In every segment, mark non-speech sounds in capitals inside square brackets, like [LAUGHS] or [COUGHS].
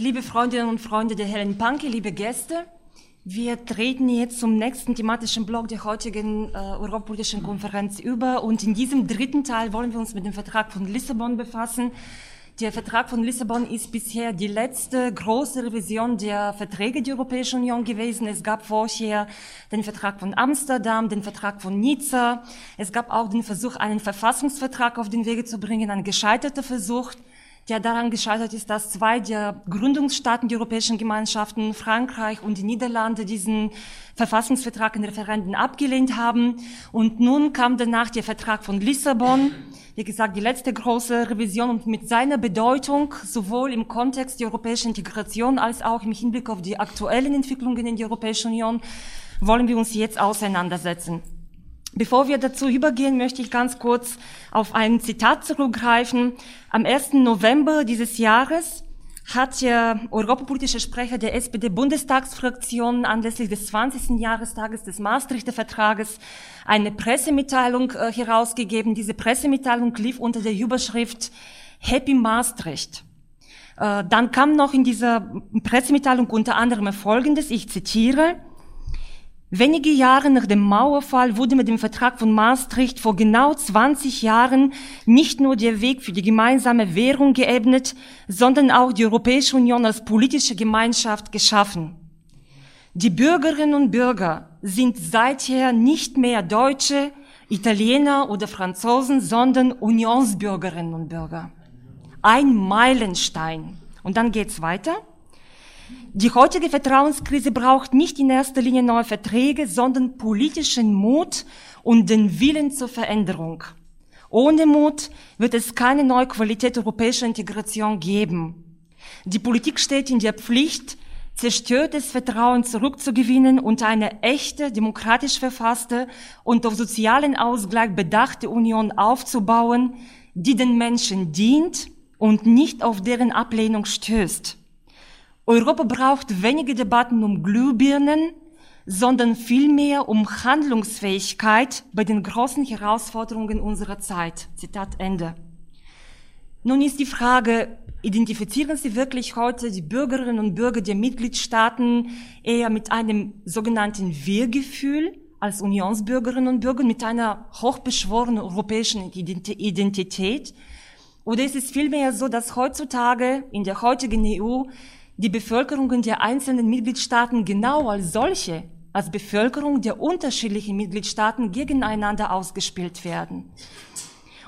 Liebe Freundinnen und Freunde der Helen Panke, liebe Gäste, wir treten jetzt zum nächsten thematischen Block der heutigen äh, Europapolitischen Konferenz über und in diesem dritten Teil wollen wir uns mit dem Vertrag von Lissabon befassen. Der Vertrag von Lissabon ist bisher die letzte große Revision der Verträge der Europäischen Union gewesen. Es gab vorher den Vertrag von Amsterdam, den Vertrag von Nizza. Es gab auch den Versuch, einen Verfassungsvertrag auf den Wege zu bringen, ein gescheiterter Versuch der daran gescheitert ist, dass zwei der Gründungsstaaten der Europäischen Gemeinschaften, Frankreich und die Niederlande, diesen Verfassungsvertrag in Referenden abgelehnt haben. Und nun kam danach der Vertrag von Lissabon, wie gesagt, die letzte große Revision und mit seiner Bedeutung sowohl im Kontext der europäischen Integration als auch im Hinblick auf die aktuellen Entwicklungen in der Europäischen Union wollen wir uns jetzt auseinandersetzen. Bevor wir dazu übergehen, möchte ich ganz kurz auf ein Zitat zurückgreifen. Am 1. November dieses Jahres hat der europapolitische Sprecher der SPD-Bundestagsfraktion anlässlich des 20. Jahrestages des Maastrichter Vertrages eine Pressemitteilung äh, herausgegeben. Diese Pressemitteilung lief unter der Überschrift Happy Maastricht. Äh, dann kam noch in dieser Pressemitteilung unter anderem Folgendes, ich zitiere, Wenige Jahre nach dem Mauerfall wurde mit dem Vertrag von Maastricht vor genau 20 Jahren nicht nur der Weg für die gemeinsame Währung geebnet, sondern auch die Europäische Union als politische Gemeinschaft geschaffen. Die Bürgerinnen und Bürger sind seither nicht mehr Deutsche, Italiener oder Franzosen, sondern Unionsbürgerinnen und Bürger. Ein Meilenstein. Und dann geht's weiter. Die heutige Vertrauenskrise braucht nicht in erster Linie neue Verträge, sondern politischen Mut und den Willen zur Veränderung. Ohne Mut wird es keine neue Qualität europäischer Integration geben. Die Politik steht in der Pflicht, zerstörtes Vertrauen zurückzugewinnen und eine echte, demokratisch verfasste und auf sozialen Ausgleich bedachte Union aufzubauen, die den Menschen dient und nicht auf deren Ablehnung stößt. Europa braucht wenige Debatten um Glühbirnen, sondern vielmehr um Handlungsfähigkeit bei den großen Herausforderungen unserer Zeit. Zitat Ende. Nun ist die Frage, identifizieren Sie wirklich heute die Bürgerinnen und Bürger der Mitgliedstaaten eher mit einem sogenannten Wir-Gefühl als Unionsbürgerinnen und Bürger, mit einer hochbeschworenen europäischen Identität? Oder ist es vielmehr so, dass heutzutage in der heutigen EU die Bevölkerungen der einzelnen Mitgliedstaaten genau als solche, als Bevölkerung der unterschiedlichen Mitgliedstaaten gegeneinander ausgespielt werden.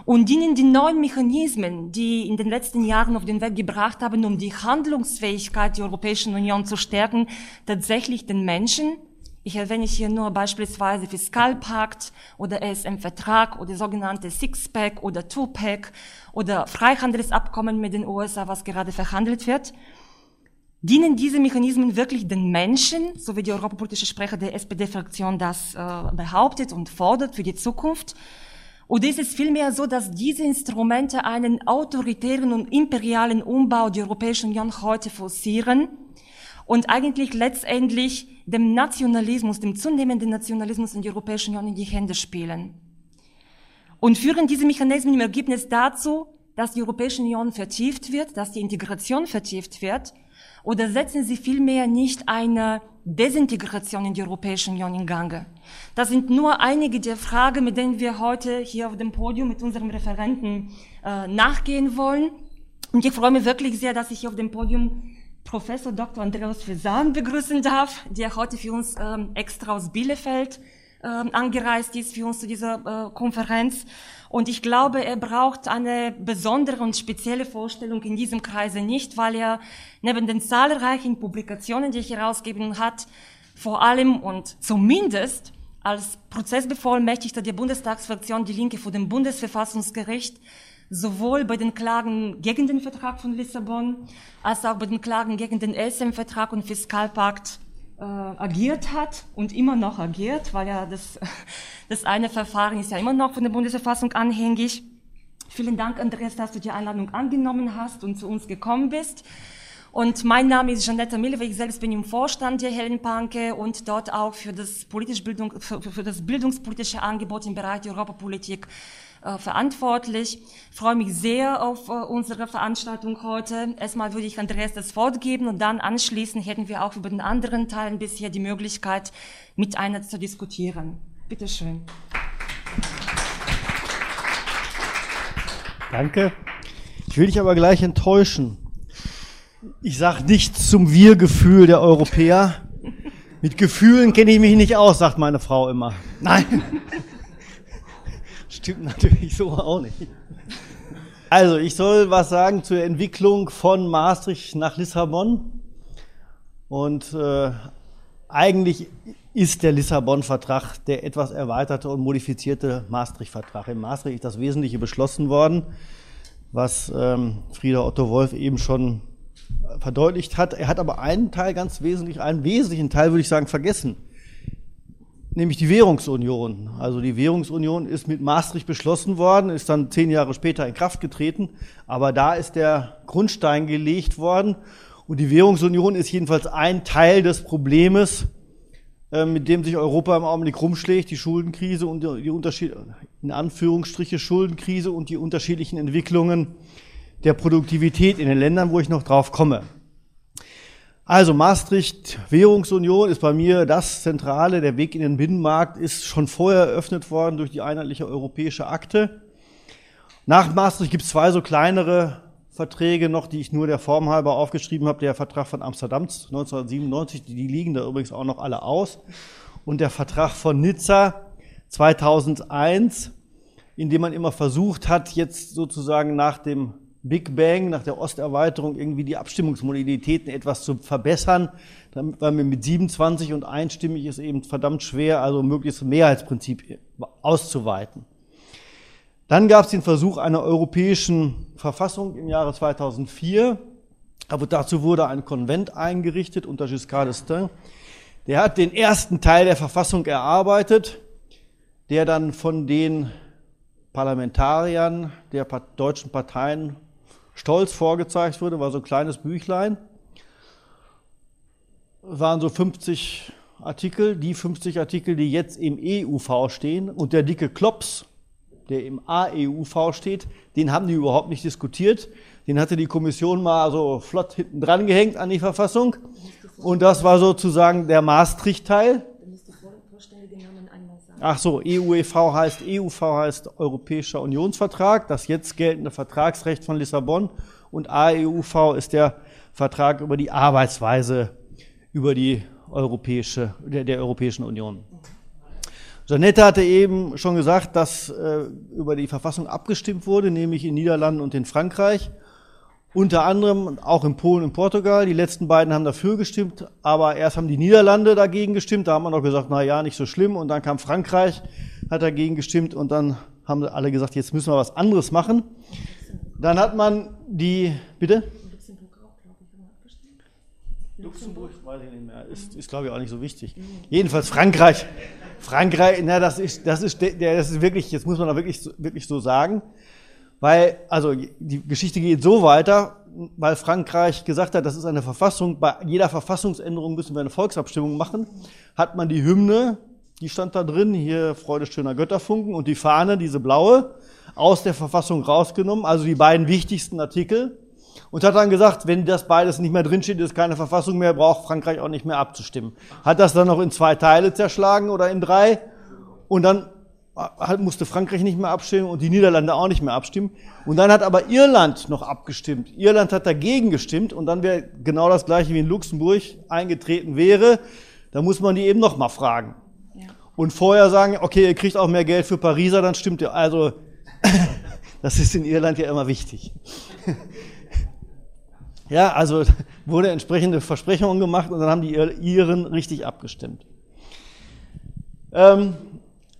Und dienen die neuen Mechanismen, die in den letzten Jahren auf den Weg gebracht haben, um die Handlungsfähigkeit der Europäischen Union zu stärken, tatsächlich den Menschen? Ich erwähne hier nur beispielsweise Fiskalpakt oder ESM-Vertrag oder sogenannte Sixpack oder Two-Pack oder Freihandelsabkommen mit den USA, was gerade verhandelt wird. Dienen diese Mechanismen wirklich den Menschen, so wie die europapolitische Sprecher der SPD-Fraktion das äh, behauptet und fordert für die Zukunft? Oder ist es vielmehr so, dass diese Instrumente einen autoritären und imperialen Umbau der Europäischen Union heute forcieren und eigentlich letztendlich dem Nationalismus, dem zunehmenden Nationalismus in der Europäischen Union in die Hände spielen? Und führen diese Mechanismen im Ergebnis dazu, dass die Europäische Union vertieft wird, dass die Integration vertieft wird oder setzen Sie vielmehr nicht eine Desintegration in die Europäische Union in Gange? Das sind nur einige der Fragen, mit denen wir heute hier auf dem Podium mit unserem Referenten äh, nachgehen wollen. Und ich freue mich wirklich sehr, dass ich hier auf dem Podium Professor Dr. Andreas Fesan begrüßen darf, der heute für uns ähm, extra aus Bielefeld ähm, angereist ist für uns zu dieser äh, Konferenz. Und ich glaube, er braucht eine besondere und spezielle Vorstellung in diesem Kreise nicht, weil er neben den zahlreichen Publikationen, die er herausgegeben hat, vor allem und zumindest als Prozessbevollmächtigter der Bundestagsfraktion Die Linke vor dem Bundesverfassungsgericht sowohl bei den Klagen gegen den Vertrag von Lissabon als auch bei den Klagen gegen den ESM-Vertrag und Fiskalpakt äh, agiert hat und immer noch agiert, weil ja das, [LAUGHS] das eine Verfahren ist ja immer noch von der Bundesverfassung anhängig. Vielen Dank, Andreas, dass du die Einladung angenommen hast und zu uns gekommen bist. Und mein Name ist Janetta Millewe, ich selbst bin im Vorstand der Helen Panke und dort auch für das, politisch Bildung, für, für das bildungspolitische Angebot im Bereich Europapolitik äh, verantwortlich. Ich freue mich sehr auf äh, unsere Veranstaltung heute. Erstmal würde ich Andreas das Wort geben und dann anschließend hätten wir auch über den anderen Teil bisher die Möglichkeit, miteinander zu diskutieren. Bitte schön. Danke. Ich will dich aber gleich enttäuschen. Ich sage nichts zum Wir-Gefühl der Europäer. Mit Gefühlen kenne ich mich nicht aus, sagt meine Frau immer. Nein. Stimmt [LAUGHS] natürlich so auch nicht. Also, ich soll was sagen zur Entwicklung von Maastricht nach Lissabon. Und äh, eigentlich ist der Lissabon-Vertrag der etwas erweiterte und modifizierte Maastricht-Vertrag. In Maastricht ist das Wesentliche beschlossen worden, was ähm, Frieda Otto Wolf eben schon verdeutlicht hat. Er hat aber einen Teil ganz wesentlich, einen wesentlichen Teil würde ich sagen, vergessen. Nämlich die Währungsunion. Also die Währungsunion ist mit Maastricht beschlossen worden, ist dann zehn Jahre später in Kraft getreten. Aber da ist der Grundstein gelegt worden. Und die Währungsunion ist jedenfalls ein Teil des Problems, äh, mit dem sich Europa im Augenblick rumschlägt, die Schuldenkrise und die Unterschied, in Anführungsstriche Schuldenkrise und die unterschiedlichen Entwicklungen der Produktivität in den Ländern, wo ich noch drauf komme. Also Maastricht, Währungsunion ist bei mir das Zentrale. Der Weg in den Binnenmarkt ist schon vorher eröffnet worden durch die einheitliche europäische Akte. Nach Maastricht gibt es zwei so kleinere Verträge noch, die ich nur der Form halber aufgeschrieben habe. Der Vertrag von Amsterdam 1997, die liegen da übrigens auch noch alle aus. Und der Vertrag von Nizza 2001, in dem man immer versucht hat, jetzt sozusagen nach dem Big Bang, nach der Osterweiterung irgendwie die Abstimmungsmodalitäten etwas zu verbessern, weil mir mit 27 und einstimmig ist eben verdammt schwer, also möglichst Mehrheitsprinzip auszuweiten. Dann gab es den Versuch einer europäischen Verfassung im Jahre 2004, aber dazu wurde ein Konvent eingerichtet unter Giscard d'Estaing. Der hat den ersten Teil der Verfassung erarbeitet, der dann von den Parlamentariern der deutschen Parteien stolz vorgezeigt wurde, war so ein kleines Büchlein. Es waren so 50 Artikel, die 50 Artikel, die jetzt im EUV stehen. Und der dicke Klops, der im AEUV steht, den haben die überhaupt nicht diskutiert. Den hatte die Kommission mal so flott hinten dran gehängt an die Verfassung. Und das war sozusagen der Maastricht-Teil. Ach so, EUEV heißt, EUV heißt Europäischer Unionsvertrag, das jetzt geltende Vertragsrecht von Lissabon. Und AEUV ist der Vertrag über die Arbeitsweise über die Europäische, der, der Europäischen Union. Janette hatte eben schon gesagt, dass äh, über die Verfassung abgestimmt wurde, nämlich in Niederlanden und in Frankreich. Unter anderem auch in Polen und Portugal. Die letzten beiden haben dafür gestimmt, aber erst haben die Niederlande dagegen gestimmt. Da haben wir noch gesagt, na ja, nicht so schlimm. Und dann kam Frankreich, hat dagegen gestimmt und dann haben alle gesagt, jetzt müssen wir was anderes machen. Dann hat man die, bitte? Luxemburg, weiß ich nicht mehr, ist, ist glaube ich auch nicht so wichtig. Jedenfalls Frankreich. Frankreich, na, das ist, das ist, der, das ist wirklich, jetzt muss man da wirklich, wirklich so sagen. Weil, also die Geschichte geht so weiter, weil Frankreich gesagt hat, das ist eine Verfassung, bei jeder Verfassungsänderung müssen wir eine Volksabstimmung machen, hat man die Hymne, die stand da drin, hier Freude schöner Götterfunken und die Fahne, diese blaue, aus der Verfassung rausgenommen, also die beiden wichtigsten Artikel, und hat dann gesagt, wenn das beides nicht mehr drinsteht, ist keine Verfassung mehr, braucht Frankreich auch nicht mehr abzustimmen. Hat das dann noch in zwei Teile zerschlagen oder in drei und dann musste Frankreich nicht mehr abstimmen und die Niederlande auch nicht mehr abstimmen. Und dann hat aber Irland noch abgestimmt. Irland hat dagegen gestimmt und dann wäre genau das gleiche wie in Luxemburg eingetreten wäre. Da muss man die eben noch mal fragen. Ja. Und vorher sagen, okay, ihr kriegt auch mehr Geld für Pariser, dann stimmt ihr. Also, [COUGHS] das ist in Irland ja immer wichtig. [LAUGHS] ja, also wurde entsprechende Versprechungen gemacht und dann haben die Iren richtig abgestimmt. Ähm,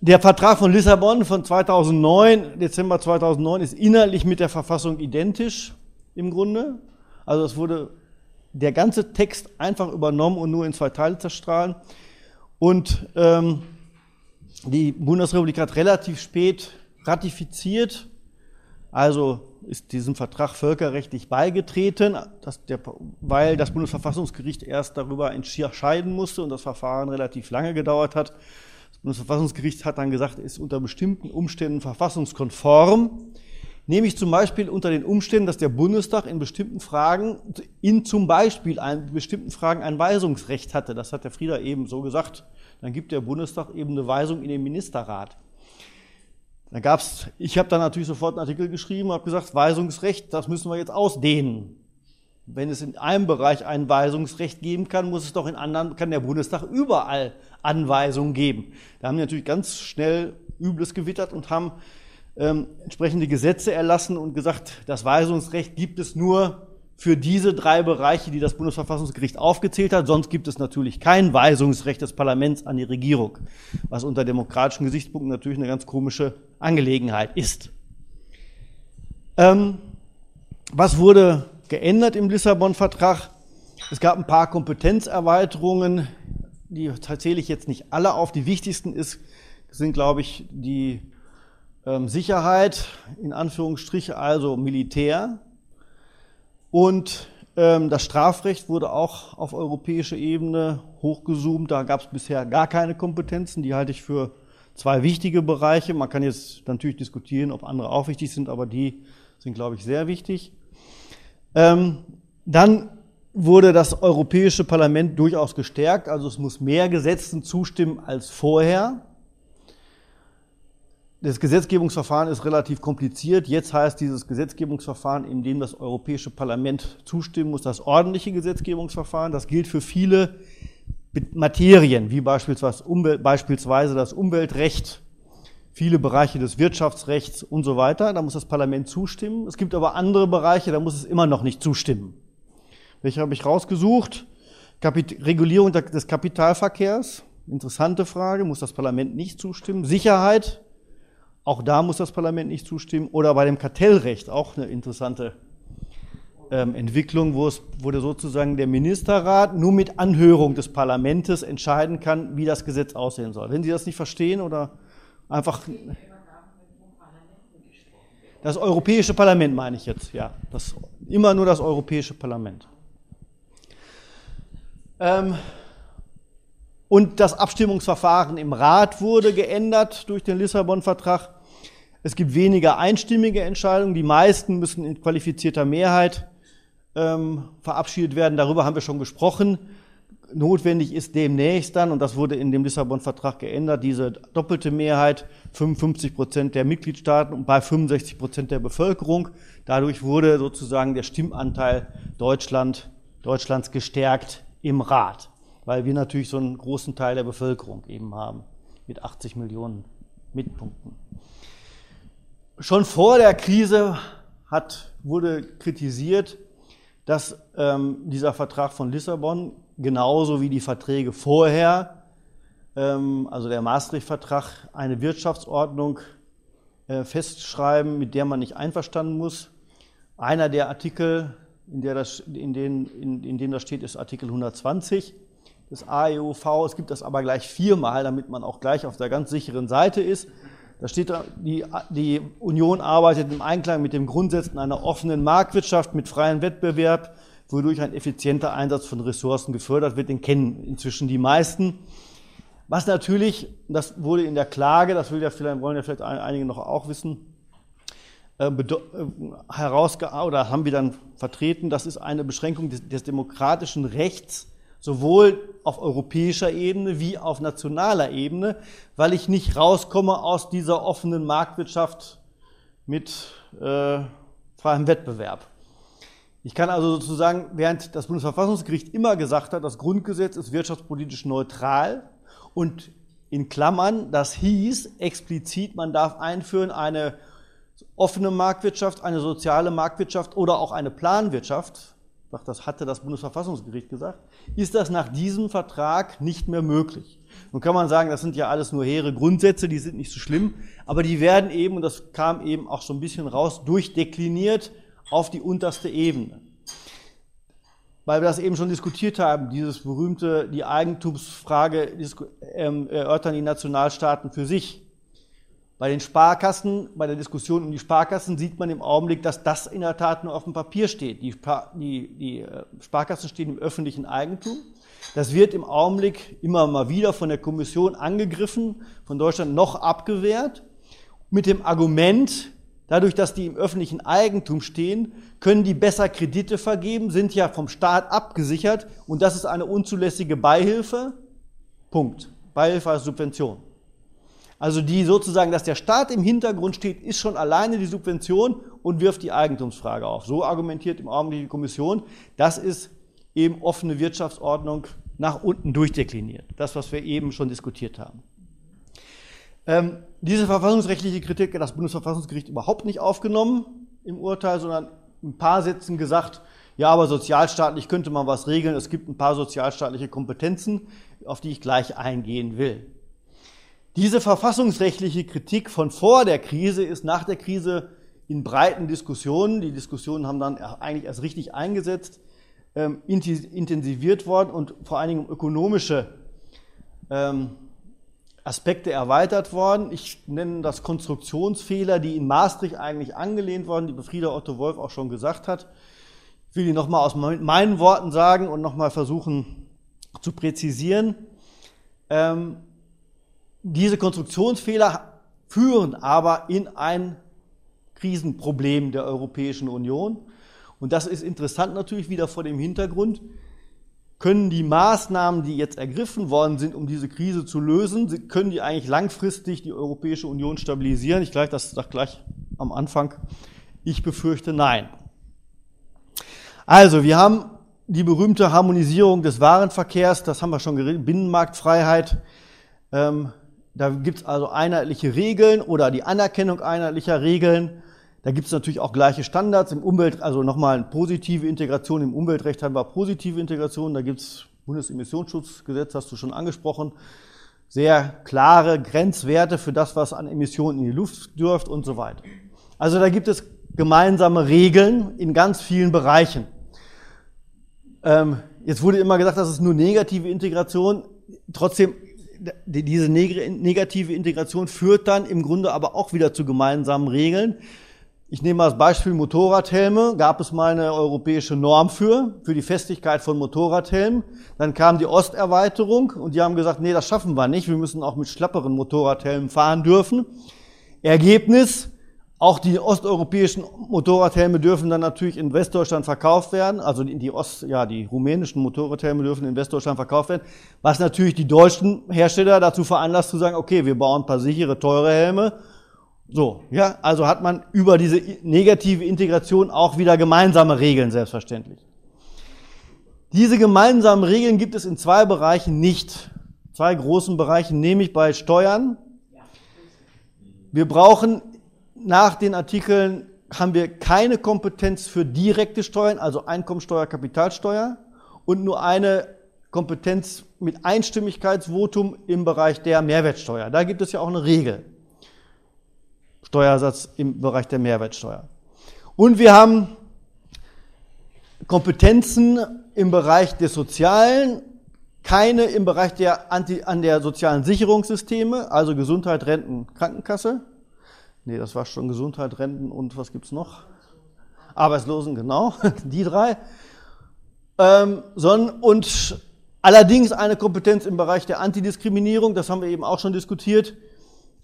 der Vertrag von Lissabon von 2009, Dezember 2009, ist inhaltlich mit der Verfassung identisch im Grunde. Also es wurde der ganze Text einfach übernommen und nur in zwei Teile zerstrahlen. Und ähm, die Bundesrepublik hat relativ spät ratifiziert, also ist diesem Vertrag völkerrechtlich beigetreten, der, weil das Bundesverfassungsgericht erst darüber entscheiden musste und das Verfahren relativ lange gedauert hat Das Bundesverfassungsgericht hat dann gesagt, ist unter bestimmten Umständen verfassungskonform. Nämlich zum Beispiel unter den Umständen, dass der Bundestag in bestimmten Fragen, in zum Beispiel in bestimmten Fragen ein Weisungsrecht hatte. Das hat der Frieder eben so gesagt. Dann gibt der Bundestag eben eine Weisung in den Ministerrat. Da gab's, ich habe dann natürlich sofort einen Artikel geschrieben, habe gesagt, Weisungsrecht, das müssen wir jetzt ausdehnen. Wenn es in einem Bereich ein Weisungsrecht geben kann, muss es doch in anderen, kann der Bundestag überall Anweisungen geben. Da haben die natürlich ganz schnell Übles gewittert und haben ähm, entsprechende Gesetze erlassen und gesagt, das Weisungsrecht gibt es nur für diese drei Bereiche, die das Bundesverfassungsgericht aufgezählt hat. Sonst gibt es natürlich kein Weisungsrecht des Parlaments an die Regierung, was unter demokratischen Gesichtspunkten natürlich eine ganz komische Angelegenheit ist. Ähm, was wurde geändert im Lissabon-Vertrag? Es gab ein paar Kompetenzerweiterungen, die zähle ich jetzt nicht alle auf. Die wichtigsten ist, sind, glaube ich, die ähm, Sicherheit, in Anführungsstriche also Militär. Und ähm, das Strafrecht wurde auch auf europäischer Ebene hochgezoomt. Da gab es bisher gar keine Kompetenzen. Die halte ich für zwei wichtige Bereiche. Man kann jetzt natürlich diskutieren, ob andere auch wichtig sind, aber die sind, glaube ich, sehr wichtig. Ähm, dann wurde das Europäische Parlament durchaus gestärkt. Also es muss mehr Gesetzen zustimmen als vorher. Das Gesetzgebungsverfahren ist relativ kompliziert. Jetzt heißt dieses Gesetzgebungsverfahren, in dem das Europäische Parlament zustimmen muss, das ordentliche Gesetzgebungsverfahren. Das gilt für viele Materien, wie beispielsweise, das Umweltrecht, viele Bereiche des Wirtschaftsrechts und so weiter. Da muss das Parlament zustimmen. Es gibt aber andere Bereiche, da muss es immer noch nicht zustimmen. Welche habe ich rausgesucht? Kapit Regulierung des Kapitalverkehrs. Interessante Frage. Muss das Parlament nicht zustimmen? Sicherheit auch da muss das Parlament nicht zustimmen. Oder bei dem Kartellrecht auch eine interessante ähm, Entwicklung, wo es wurde sozusagen der Ministerrat nur mit Anhörung des Parlaments entscheiden kann, wie das Gesetz aussehen soll. Wenn Sie das nicht verstehen oder einfach das Europäische Parlament meine ich jetzt, ja. Das, immer nur das Europäische Parlament. Ähm, und das Abstimmungsverfahren im Rat wurde geändert durch den Lissabon-Vertrag. Es gibt weniger einstimmige Entscheidungen. Die meisten müssen in qualifizierter Mehrheit ähm, verabschiedet werden. Darüber haben wir schon gesprochen. Notwendig ist demnächst dann, und das wurde in dem Lissabon-Vertrag geändert, diese doppelte Mehrheit, 55 Prozent der Mitgliedstaaten und bei 65 Prozent der Bevölkerung. Dadurch wurde sozusagen der Stimmanteil Deutschland, Deutschlands gestärkt im Rat weil wir natürlich so einen großen Teil der Bevölkerung eben haben, mit 80 Millionen Mitpunkten. Schon vor der Krise hat, wurde kritisiert, dass ähm, dieser Vertrag von Lissabon genauso wie die Verträge vorher, ähm, also der Maastricht-Vertrag, eine Wirtschaftsordnung äh, festschreiben, mit der man nicht einverstanden muss. Einer der Artikel, in, der das, in, den, in, in dem das steht, ist Artikel 120 des AEUV. Es gibt das aber gleich viermal, damit man auch gleich auf der ganz sicheren Seite ist. Da steht, die, die Union arbeitet im Einklang mit den Grundsätzen einer offenen Marktwirtschaft mit freiem Wettbewerb, wodurch ein effizienter Einsatz von Ressourcen gefördert wird. Den kennen inzwischen die meisten. Was natürlich, das wurde in der Klage, das will ja vielleicht, wollen ja vielleicht einige noch auch wissen, äh, äh, oder haben wir dann vertreten, das ist eine Beschränkung des, des demokratischen Rechts sowohl auf europäischer Ebene wie auf nationaler Ebene, weil ich nicht rauskomme aus dieser offenen Marktwirtschaft mit äh, freiem Wettbewerb. Ich kann also sozusagen, während das Bundesverfassungsgericht immer gesagt hat, das Grundgesetz ist wirtschaftspolitisch neutral und in Klammern, das hieß explizit, man darf einführen eine offene Marktwirtschaft, eine soziale Marktwirtschaft oder auch eine Planwirtschaft, das hatte das Bundesverfassungsgericht gesagt, ist das nach diesem Vertrag nicht mehr möglich. Nun kann man sagen, das sind ja alles nur hehre Grundsätze, die sind nicht so schlimm, aber die werden eben, und das kam eben auch so ein bisschen raus, durchdekliniert auf die unterste Ebene. Weil wir das eben schon diskutiert haben, dieses berühmte, die Eigentumsfrage ähm, erörtern die Nationalstaaten für sich. Bei den Sparkassen, bei der Diskussion um die Sparkassen sieht man im Augenblick, dass das in der Tat nur auf dem Papier steht. Die, die, die äh, Sparkassen stehen im öffentlichen Eigentum. Das wird im Augenblick immer mal wieder von der Kommission angegriffen, von Deutschland noch abgewehrt, mit dem Argument, dadurch, dass die im öffentlichen Eigentum stehen, können die besser Kredite vergeben, sind ja vom Staat abgesichert und das ist eine unzulässige Beihilfe. Punkt. Beihilfe als Subvention. Also die sozusagen, dass der Staat im Hintergrund steht, ist schon alleine die Subvention und wirft die Eigentumsfrage auf. So argumentiert im Augenblick die Kommission. Das ist eben offene Wirtschaftsordnung nach unten durchdekliniert. Das, was wir eben schon diskutiert haben. Ähm, diese verfassungsrechtliche Kritik hat das Bundesverfassungsgericht überhaupt nicht aufgenommen im Urteil, sondern ein paar Sätzen gesagt, ja, aber sozialstaatlich könnte man was regeln. Es gibt ein paar sozialstaatliche Kompetenzen, auf die ich gleich eingehen will. Diese verfassungsrechtliche Kritik von vor der Krise ist nach der Krise in breiten Diskussionen, die Diskussionen haben dann eigentlich erst richtig eingesetzt, ähm, intensiviert worden und vor allen Dingen um ökonomische ähm, Aspekte erweitert worden. Ich nenne das Konstruktionsfehler, die in Maastricht eigentlich angelehnt worden, die Frieda Otto Wolf auch schon gesagt hat. Ich will die nochmal aus meinen Worten sagen und nochmal versuchen zu präzisieren. Ähm, diese Konstruktionsfehler führen aber in ein Krisenproblem der Europäischen Union. Und das ist interessant natürlich wieder vor dem Hintergrund, können die Maßnahmen, die jetzt ergriffen worden sind, um diese Krise zu lösen, können die eigentlich langfristig die Europäische Union stabilisieren? Ich gleich das sage gleich am Anfang. Ich befürchte nein. Also, wir haben die berühmte Harmonisierung des Warenverkehrs, das haben wir schon geredet, Binnenmarktfreiheit. Ähm, da gibt es also einheitliche Regeln oder die Anerkennung einheitlicher Regeln. Da gibt es natürlich auch gleiche Standards im Umwelt, also nochmal positive Integration. Im Umweltrecht haben wir positive Integration. Da gibt es Bundesemissionsschutzgesetz, hast du schon angesprochen. Sehr klare Grenzwerte für das, was an Emissionen in die Luft dürft und so weiter. Also da gibt es gemeinsame Regeln in ganz vielen Bereichen. Ähm, jetzt wurde immer gesagt, das ist nur negative Integration. Trotzdem diese negative Integration führt dann im Grunde aber auch wieder zu gemeinsamen Regeln. Ich nehme mal das Beispiel Motorradhelme. Gab es mal eine europäische Norm für, für die Festigkeit von Motorradhelmen. Dann kam die Osterweiterung und die haben gesagt, nee, das schaffen wir nicht. Wir müssen auch mit schlapperen Motorradhelmen fahren dürfen. Ergebnis, auch die osteuropäischen Motorradhelme dürfen dann natürlich in Westdeutschland verkauft werden. Also die Ost, ja, die rumänischen Motorradhelme dürfen in Westdeutschland verkauft werden. Was natürlich die deutschen Hersteller dazu veranlasst zu sagen, okay, wir bauen ein paar sichere, teure Helme. So, ja, also hat man über diese negative Integration auch wieder gemeinsame Regeln, selbstverständlich. Diese gemeinsamen Regeln gibt es in zwei Bereichen nicht. Zwei großen Bereichen, nämlich bei Steuern. Wir brauchen nach den Artikeln haben wir keine Kompetenz für direkte Steuern, also Einkommensteuer, Kapitalsteuer und nur eine Kompetenz mit Einstimmigkeitsvotum im Bereich der Mehrwertsteuer. Da gibt es ja auch eine Regel. Steuersatz im Bereich der Mehrwertsteuer. Und wir haben Kompetenzen im Bereich des Sozialen, keine im Bereich der Anti, an der sozialen Sicherungssysteme, also Gesundheit, Renten, Krankenkasse. Nee, das war schon Gesundheit, Renten und was gibt's noch? Arbeitslosen, genau, [LAUGHS] die drei. Ähm, sondern, und allerdings eine Kompetenz im Bereich der Antidiskriminierung, das haben wir eben auch schon diskutiert.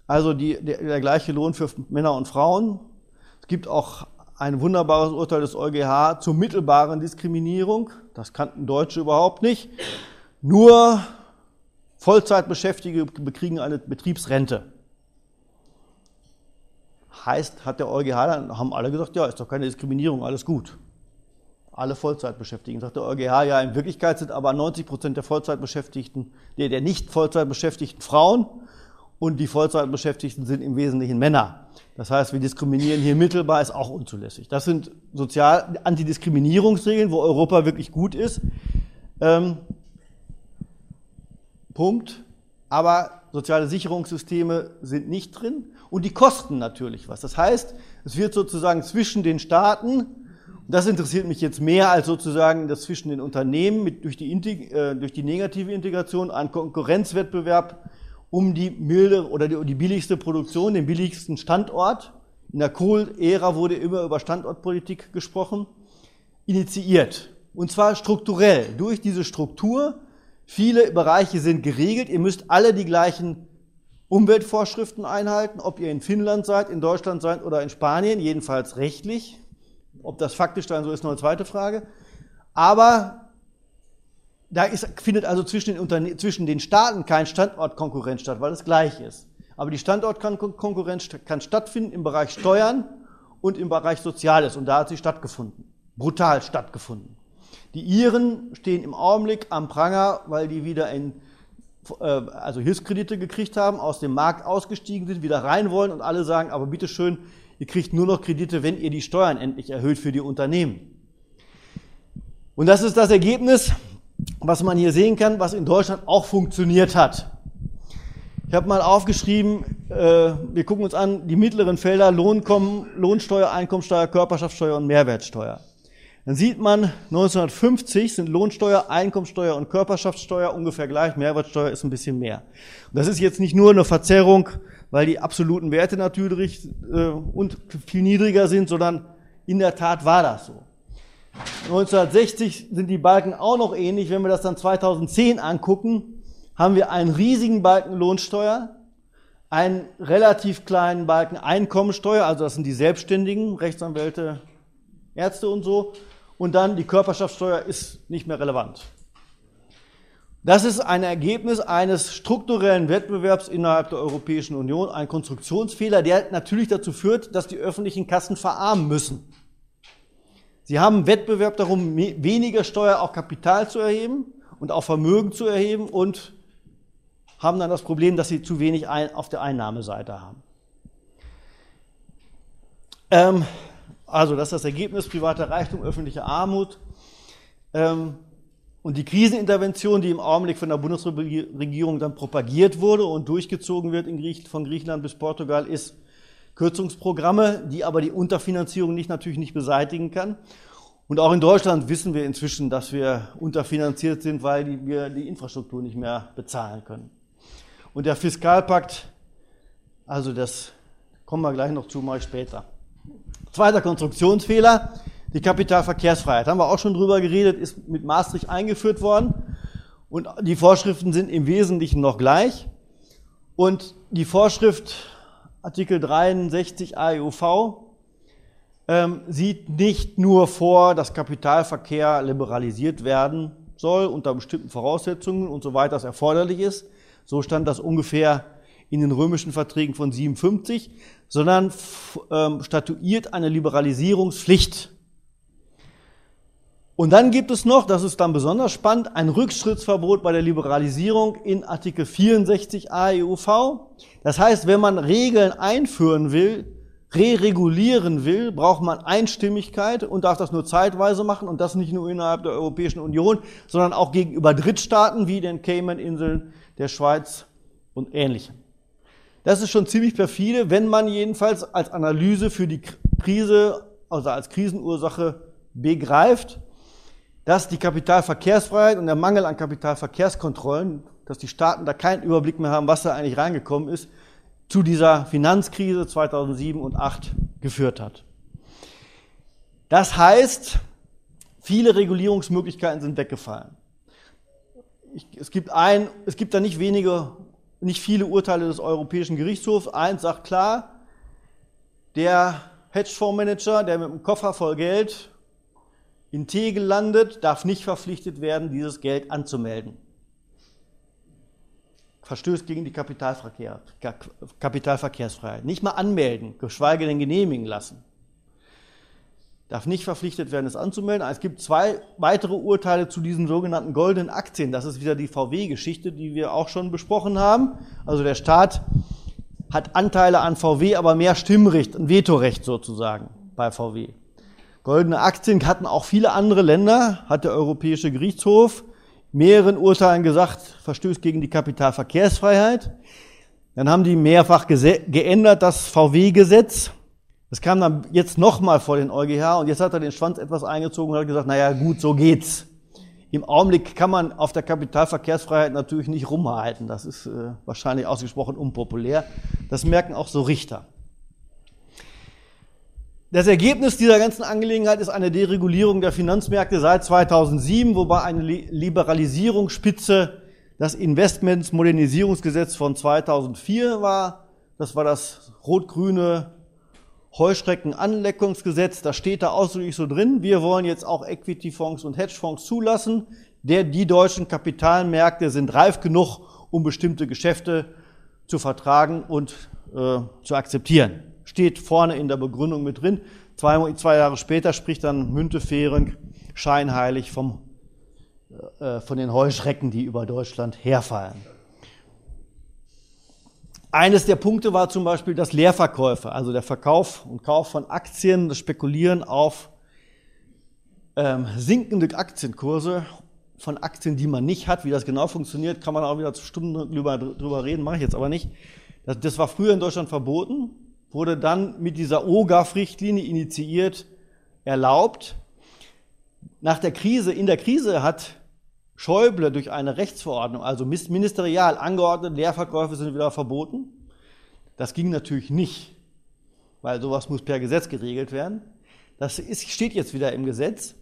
Also die, der, der gleiche Lohn für Männer und Frauen. Es gibt auch ein wunderbares Urteil des EuGH zur mittelbaren Diskriminierung. Das kannten Deutsche überhaupt nicht. Nur Vollzeitbeschäftigte bekriegen eine Betriebsrente. Heißt, hat der EuGH dann, haben alle gesagt, ja, ist doch keine Diskriminierung, alles gut. Alle Vollzeitbeschäftigten. Sagt der EuGH, ja, in Wirklichkeit sind aber 90 Prozent der Vollzeitbeschäftigten, der, der nicht Vollzeitbeschäftigten Frauen und die Vollzeitbeschäftigten sind im Wesentlichen Männer. Das heißt, wir diskriminieren hier mittelbar, ist auch unzulässig. Das sind sozial Antidiskriminierungsregeln, wo Europa wirklich gut ist. Ähm, Punkt. Aber soziale Sicherungssysteme sind nicht drin und die kosten natürlich was. Das heißt, es wird sozusagen zwischen den Staaten, und das interessiert mich jetzt mehr als sozusagen das zwischen den Unternehmen mit, durch, die, äh, durch die negative Integration, ein Konkurrenzwettbewerb um die milde oder die, die billigste Produktion, den billigsten Standort. In der Kohl-Ära wurde immer über Standortpolitik gesprochen, initiiert. Und zwar strukturell. Durch diese Struktur, viele Bereiche sind geregelt. Ihr müsst alle die gleichen Umweltvorschriften einhalten, ob ihr in Finnland seid, in Deutschland seid oder in Spanien, jedenfalls rechtlich. Ob das faktisch dann so ist, noch eine zweite Frage. Aber da ist, findet also zwischen den, zwischen den Staaten kein Standortkonkurrenz statt, weil es gleich ist. Aber die Standortkonkurrenz kann stattfinden im Bereich Steuern und im Bereich Soziales. Und da hat sie stattgefunden. Brutal stattgefunden. Die Iren stehen im Augenblick am Pranger, weil die wieder in, also Hilfskredite gekriegt haben, aus dem Markt ausgestiegen sind, wieder rein wollen und alle sagen, aber bitteschön, ihr kriegt nur noch Kredite, wenn ihr die Steuern endlich erhöht für die Unternehmen. Und das ist das Ergebnis was man hier sehen kann, was in Deutschland auch funktioniert hat. Ich habe mal aufgeschrieben, äh, wir gucken uns an, die mittleren Felder Lohnkommen, Lohnsteuer, Einkommensteuer, Körperschaftssteuer und Mehrwertsteuer. Dann sieht man, 1950 sind Lohnsteuer, Einkommensteuer und Körperschaftssteuer ungefähr gleich, Mehrwertsteuer ist ein bisschen mehr. Und das ist jetzt nicht nur eine Verzerrung, weil die absoluten Werte natürlich äh, und viel niedriger sind, sondern in der Tat war das so. 1960 sind die Balken auch noch ähnlich. Wenn wir das dann 2010 angucken, haben wir einen riesigen Balken Lohnsteuer, einen relativ kleinen Balken Einkommensteuer, also das sind die Selbstständigen, Rechtsanwälte, Ärzte und so. Und dann die Körperschaftssteuer ist nicht mehr relevant. Das ist ein Ergebnis eines strukturellen Wettbewerbs innerhalb der Europäischen Union, ein Konstruktionsfehler, der natürlich dazu führt, dass die öffentlichen Kassen verarmen müssen. Sie haben Wettbewerb darum, weniger Steuer auf Kapital zu erheben und auf Vermögen zu erheben und haben dann das Problem, dass sie zu wenig auf der Einnahmeseite haben. Ähm, also das ist das Ergebnis privater Reichtum, öffentlicher Armut. Ähm, und die Krisenintervention, die im Augenblick von der Bundesregierung dann propagiert wurde und durchgezogen wird Griech von Griechenland bis Portugal, ist Kürzungsprogramme, die aber die Unterfinanzierung nicht, natürlich nicht beseitigen kann. Und auch in Deutschland wissen wir inzwischen, dass wir unterfinanziert sind, weil wir die Infrastruktur nicht mehr bezahlen können. Und der Fiskalpakt, also das kommen wir gleich noch zu, ich später. Zweiter Konstruktionsfehler, die Kapitalverkehrsfreiheit. Haben wir auch schon drüber geredet, ist mit Maastricht eingeführt worden. Und die Vorschriften sind im Wesentlichen noch gleich. Und die Vorschrift Artikel 63 AEUV ähm, sieht nicht nur vor, dass Kapitalverkehr liberalisiert werden soll unter bestimmten Voraussetzungen und so weiter das erforderlich ist. So stand das ungefähr in den römischen Verträgen von 57, sondern ähm, statuiert eine Liberalisierungspflicht. Und dann gibt es noch, das ist dann besonders spannend, ein Rückschrittsverbot bei der Liberalisierung in Artikel 64 AEUV. Das heißt, wenn man Regeln einführen will, re-regulieren will, braucht man Einstimmigkeit und darf das nur zeitweise machen und das nicht nur innerhalb der Europäischen Union, sondern auch gegenüber Drittstaaten wie den Cayman-Inseln, der Schweiz und ähnlichem. Das ist schon ziemlich perfide, wenn man jedenfalls als Analyse für die Krise, also als Krisenursache begreift, dass die Kapitalverkehrsfreiheit und der Mangel an Kapitalverkehrskontrollen dass die Staaten da keinen Überblick mehr haben, was da eigentlich reingekommen ist, zu dieser Finanzkrise 2007 und 2008 geführt hat. Das heißt, viele Regulierungsmöglichkeiten sind weggefallen. Ich, es, gibt ein, es gibt da nicht wenige, nicht viele Urteile des Europäischen Gerichtshofs. Eins sagt klar, der Hedgefondsmanager, der mit einem Koffer voll Geld in Tegel landet, darf nicht verpflichtet werden, dieses Geld anzumelden verstößt gegen die Kapitalverkehr, Kapitalverkehrsfreiheit. Nicht mal anmelden, geschweige denn genehmigen lassen. Darf nicht verpflichtet werden, es anzumelden. Es gibt zwei weitere Urteile zu diesen sogenannten goldenen Aktien. Das ist wieder die VW-Geschichte, die wir auch schon besprochen haben. Also der Staat hat Anteile an VW, aber mehr Stimmrecht, ein Vetorecht sozusagen bei VW. Goldene Aktien hatten auch viele andere Länder, hat der Europäische Gerichtshof mehreren Urteilen gesagt, verstößt gegen die Kapitalverkehrsfreiheit. Dann haben die mehrfach geändert, das VW-Gesetz. Das kam dann jetzt nochmal vor den EuGH und jetzt hat er den Schwanz etwas eingezogen und hat gesagt, naja, gut, so geht's. Im Augenblick kann man auf der Kapitalverkehrsfreiheit natürlich nicht rumhalten. Das ist äh, wahrscheinlich ausgesprochen unpopulär. Das merken auch so Richter. Das Ergebnis dieser ganzen Angelegenheit ist eine Deregulierung der Finanzmärkte seit 2007, wobei eine Liberalisierungsspitze das Investmentsmodernisierungsgesetz von 2004 war. Das war das rot-grüne Heuschreckenanleckungsgesetz. Da steht da ausdrücklich so drin. Wir wollen jetzt auch Equity-Fonds und Hedgefonds zulassen. Der, die deutschen Kapitalmärkte sind reif genug, um bestimmte Geschäfte zu vertragen und äh, zu akzeptieren steht vorne in der Begründung mit drin. Zwei, zwei Jahre später spricht dann Müntefering scheinheilig vom, äh, von den Heuschrecken, die über Deutschland herfallen. Eines der Punkte war zum Beispiel das Leerverkäufe, also der Verkauf und Kauf von Aktien, das Spekulieren auf ähm, sinkende Aktienkurse von Aktien, die man nicht hat. Wie das genau funktioniert, kann man auch wieder Stunden drüber, drüber reden, mache ich jetzt aber nicht. Das, das war früher in Deutschland verboten wurde dann mit dieser OGAF-Richtlinie initiiert, erlaubt. Nach der Krise, in der Krise hat Schäuble durch eine Rechtsverordnung, also ministerial angeordnet, Leerverkäufe sind wieder verboten. Das ging natürlich nicht, weil sowas muss per Gesetz geregelt werden. Das ist, steht jetzt wieder im Gesetz.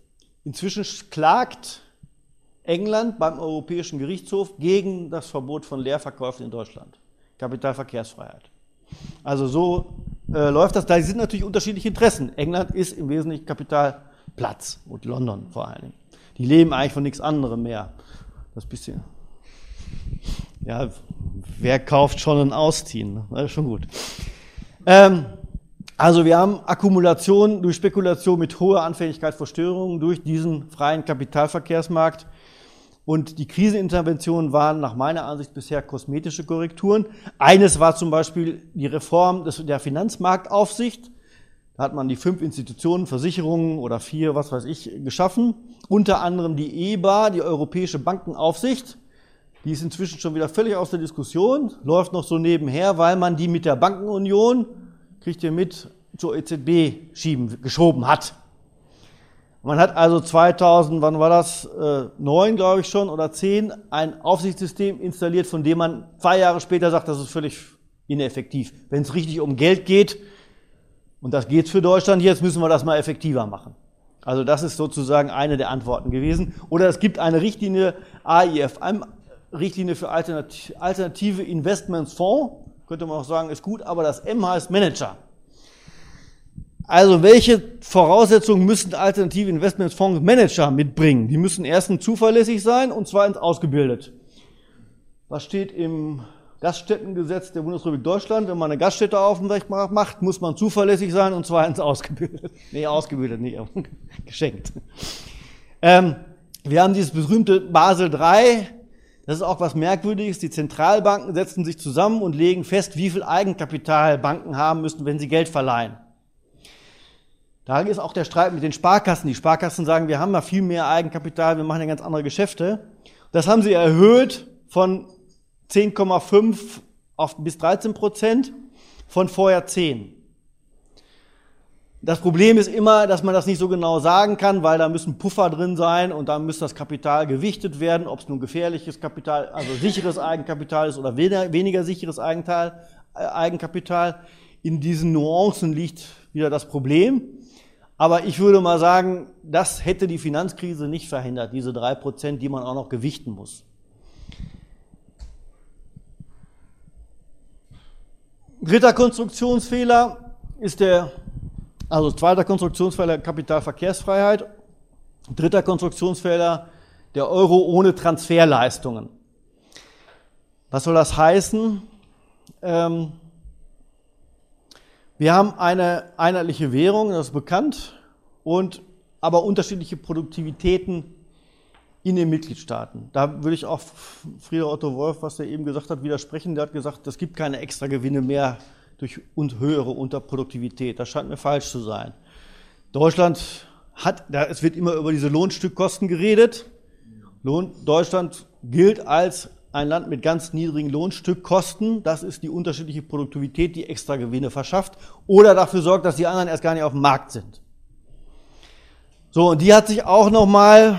Inzwischen klagt England beim Europäischen Gerichtshof gegen das Verbot von Leerverkäufen in Deutschland. Kapitalverkehrsfreiheit. Also so äh, läuft das. Da sind natürlich unterschiedliche Interessen. England ist im Wesentlichen Kapitalplatz und London vor allen Dingen. Die leben eigentlich von nichts anderem mehr. Das bisschen. Ja, wer kauft schon ein Ausziehen? Das ist schon gut. Ähm, also wir haben Akkumulation durch Spekulation mit hoher Anfälligkeit vor Störungen durch diesen freien Kapitalverkehrsmarkt und die Kriseninterventionen waren nach meiner Ansicht bisher kosmetische Korrekturen. Eines war zum Beispiel die Reform des, der Finanzmarktaufsicht. Da hat man die fünf Institutionen, Versicherungen oder vier, was weiß ich, geschaffen. Unter anderem die EBA, die Europäische Bankenaufsicht. Die ist inzwischen schon wieder völlig aus der Diskussion, läuft noch so nebenher, weil man die mit der Bankenunion, kriegt ihr mit, zur EZB schieben, geschoben hat. Man hat also 2000, wann war das, äh, neun, glaube ich schon, oder zehn, ein Aufsichtssystem installiert, von dem man zwei Jahre später sagt, das ist völlig ineffektiv. Wenn es richtig um Geld geht, und das geht für Deutschland, jetzt müssen wir das mal effektiver machen. Also das ist sozusagen eine der Antworten gewesen. Oder es gibt eine Richtlinie, AIFM, Richtlinie für alternative Investmentsfonds, könnte man auch sagen, ist gut, aber das M heißt Manager. Also welche Voraussetzungen müssen alternative Investmentfonds Manager mitbringen? Die müssen erstens zuverlässig sein und zweitens ausgebildet. Was steht im Gaststättengesetz der Bundesrepublik Deutschland? Wenn man eine Gaststätte auf dem Recht macht, muss man zuverlässig sein und zweitens ausgebildet. Nee, ausgebildet, aber [LAUGHS] geschenkt. Ähm, wir haben dieses berühmte Basel III. Das ist auch was Merkwürdiges. Die Zentralbanken setzen sich zusammen und legen fest, wie viel Eigenkapital Banken haben müssen, wenn sie Geld verleihen. Da ist auch der Streit mit den Sparkassen. Die Sparkassen sagen, wir haben ja viel mehr Eigenkapital, wir machen ja ganz andere Geschäfte. Das haben sie erhöht von 10,5 auf bis 13 Prozent, von vorher 10. Das Problem ist immer, dass man das nicht so genau sagen kann, weil da müssen Puffer drin sein und da muss das Kapital gewichtet werden, ob es nun gefährliches Kapital, also sicheres Eigenkapital ist oder weniger, weniger sicheres Eigenteil, äh, Eigenkapital. In diesen Nuancen liegt wieder das Problem. Aber ich würde mal sagen, das hätte die Finanzkrise nicht verhindert, diese drei Prozent, die man auch noch gewichten muss. Dritter Konstruktionsfehler ist der, also zweiter Konstruktionsfehler Kapitalverkehrsfreiheit. Dritter Konstruktionsfehler der Euro ohne Transferleistungen. Was soll das heißen? Ähm, wir haben eine einheitliche Währung, das ist bekannt, und aber unterschiedliche Produktivitäten in den Mitgliedstaaten. Da würde ich auch Frieder Otto Wolf, was er eben gesagt hat, widersprechen. Der hat gesagt, es gibt keine extra Gewinne mehr durch und höhere Unterproduktivität. Das scheint mir falsch zu sein. Deutschland hat, da, es wird immer über diese Lohnstückkosten geredet. Lohn, Deutschland gilt als ein Land mit ganz niedrigen Lohnstückkosten, das ist die unterschiedliche Produktivität, die extra Gewinne verschafft oder dafür sorgt, dass die anderen erst gar nicht auf dem Markt sind. So, und die hat sich auch nochmal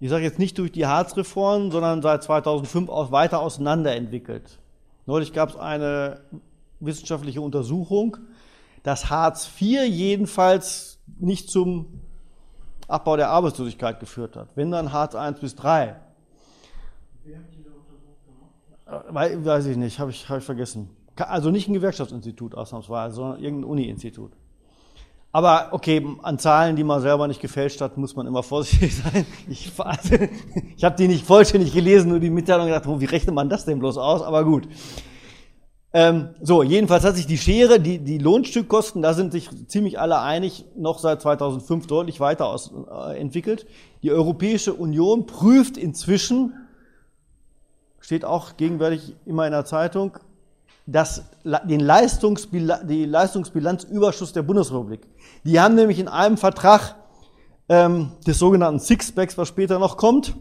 ich sage jetzt nicht durch die Harzreform, sondern seit 2005 aus, weiter auseinanderentwickelt. Neulich gab es eine wissenschaftliche Untersuchung, dass Hartz IV jedenfalls nicht zum Abbau der Arbeitslosigkeit geführt hat. Wenn dann Hartz I bis III. Wer hat diese Untersuchung gemacht? Weiß ich nicht, habe ich, hab ich vergessen. Also nicht ein Gewerkschaftsinstitut ausnahmsweise, sondern irgendein Uni-Institut. Aber okay, an Zahlen, die man selber nicht gefälscht hat, muss man immer vorsichtig [LAUGHS] sein. Ich, also, ich habe die nicht vollständig gelesen, nur die Mitteilung gedacht, oh, wie rechnet man das denn bloß aus? Aber gut. Ähm, so, jedenfalls hat sich die Schere, die, die Lohnstückkosten, da sind sich ziemlich alle einig, noch seit 2005 deutlich weiter aus, äh, entwickelt. Die Europäische Union prüft inzwischen, steht auch gegenwärtig immer in der Zeitung, das, den Leistungsbilanz, die Leistungsbilanzüberschuss der Bundesrepublik. Die haben nämlich in einem Vertrag ähm, des sogenannten Sixpacks, was später noch kommt,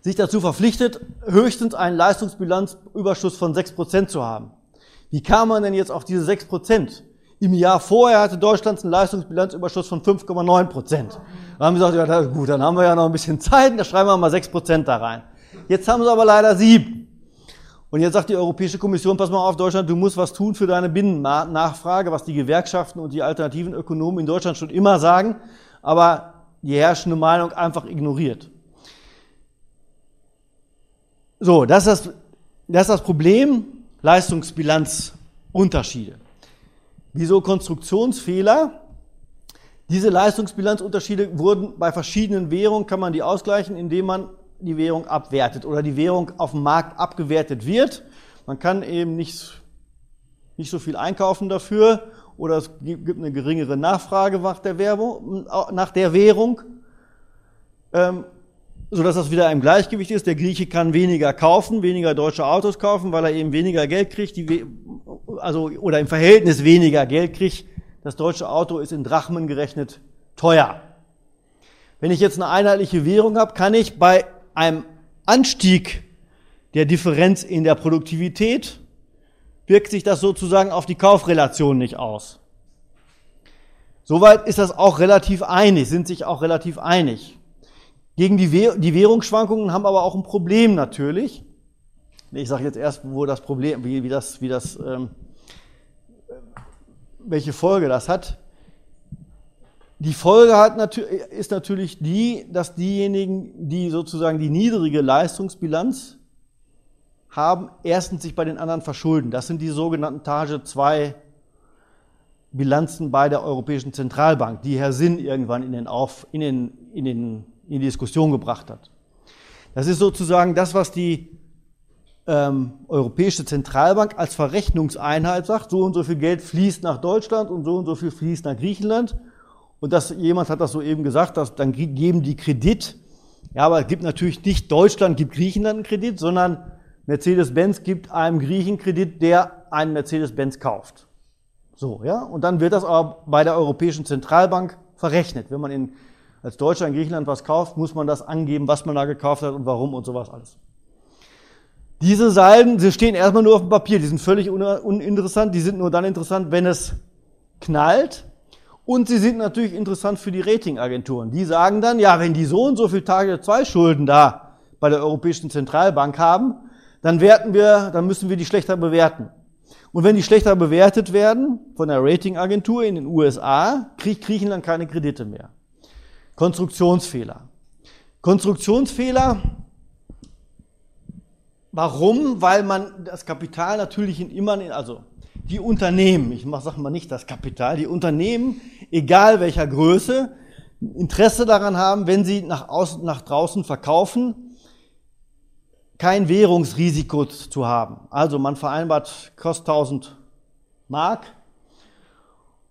sich dazu verpflichtet, höchstens einen Leistungsbilanzüberschuss von 6% zu haben. Wie kam man denn jetzt auf diese 6%? Im Jahr vorher hatte Deutschland einen Leistungsbilanzüberschuss von 5,9%. Da haben sie gesagt, ja gut, dann haben wir ja noch ein bisschen Zeit, da schreiben wir mal 6% da rein. Jetzt haben sie aber leider 7. Und jetzt sagt die Europäische Kommission, pass mal auf Deutschland, du musst was tun für deine Binnennachfrage, was die Gewerkschaften und die alternativen Ökonomen in Deutschland schon immer sagen, aber die herrschende Meinung einfach ignoriert. So, das ist das, das, ist das Problem, Leistungsbilanzunterschiede. Wieso Konstruktionsfehler? Diese Leistungsbilanzunterschiede wurden bei verschiedenen Währungen, kann man die ausgleichen, indem man die Währung abwertet oder die Währung auf dem Markt abgewertet wird. Man kann eben nicht, nicht so viel einkaufen dafür oder es gibt eine geringere Nachfrage nach der, Werbung, nach der Währung. Ähm, sodass das wieder im Gleichgewicht ist. Der Grieche kann weniger kaufen, weniger deutsche Autos kaufen, weil er eben weniger Geld kriegt, die, also, oder im Verhältnis weniger Geld kriegt. Das deutsche Auto ist in Drachmen gerechnet teuer. Wenn ich jetzt eine einheitliche Währung habe, kann ich bei einem Anstieg der Differenz in der Produktivität, wirkt sich das sozusagen auf die Kaufrelation nicht aus. Soweit ist das auch relativ einig, sind sich auch relativ einig. Gegen die, Wäh die Währungsschwankungen haben aber auch ein Problem natürlich. Ich sage jetzt erst, wo das Problem, wie, wie das, wie das, ähm, welche Folge das hat. Die Folge hat natür ist natürlich die, dass diejenigen, die sozusagen die niedrige Leistungsbilanz haben, erstens sich bei den anderen verschulden. Das sind die sogenannten Tage 2 Bilanzen bei der Europäischen Zentralbank, die Herr Sinn irgendwann in den, Auf, in den, in den in die Diskussion gebracht hat. Das ist sozusagen das, was die ähm, Europäische Zentralbank als Verrechnungseinheit sagt, so und so viel Geld fließt nach Deutschland und so und so viel fließt nach Griechenland. Und das, jemand hat das so eben gesagt, dass dann geben die Kredit. Ja, aber es gibt natürlich nicht Deutschland gibt Griechenland einen Kredit, sondern Mercedes-Benz gibt einem Griechen Kredit, der einen Mercedes-Benz kauft. So, ja. Und dann wird das aber bei der Europäischen Zentralbank verrechnet. Wenn man in als Deutscher in Griechenland was kauft, muss man das angeben, was man da gekauft hat und warum und sowas alles. Diese Salben, sie stehen erstmal nur auf dem Papier, die sind völlig uninteressant, die sind nur dann interessant, wenn es knallt. Und sie sind natürlich interessant für die Ratingagenturen. Die sagen dann, ja, wenn die so und so viele Tage zwei Schulden da bei der Europäischen Zentralbank haben, dann werten wir, dann müssen wir die schlechter bewerten. Und wenn die schlechter bewertet werden von der Ratingagentur in den USA, kriegt Griechenland keine Kredite mehr. Konstruktionsfehler. Konstruktionsfehler, warum? Weil man das Kapital natürlich in immer, also die Unternehmen, ich sage mal nicht das Kapital, die Unternehmen, egal welcher Größe, Interesse daran haben, wenn sie nach, außen, nach draußen verkaufen, kein Währungsrisiko zu haben. Also man vereinbart, kostet 1000 Mark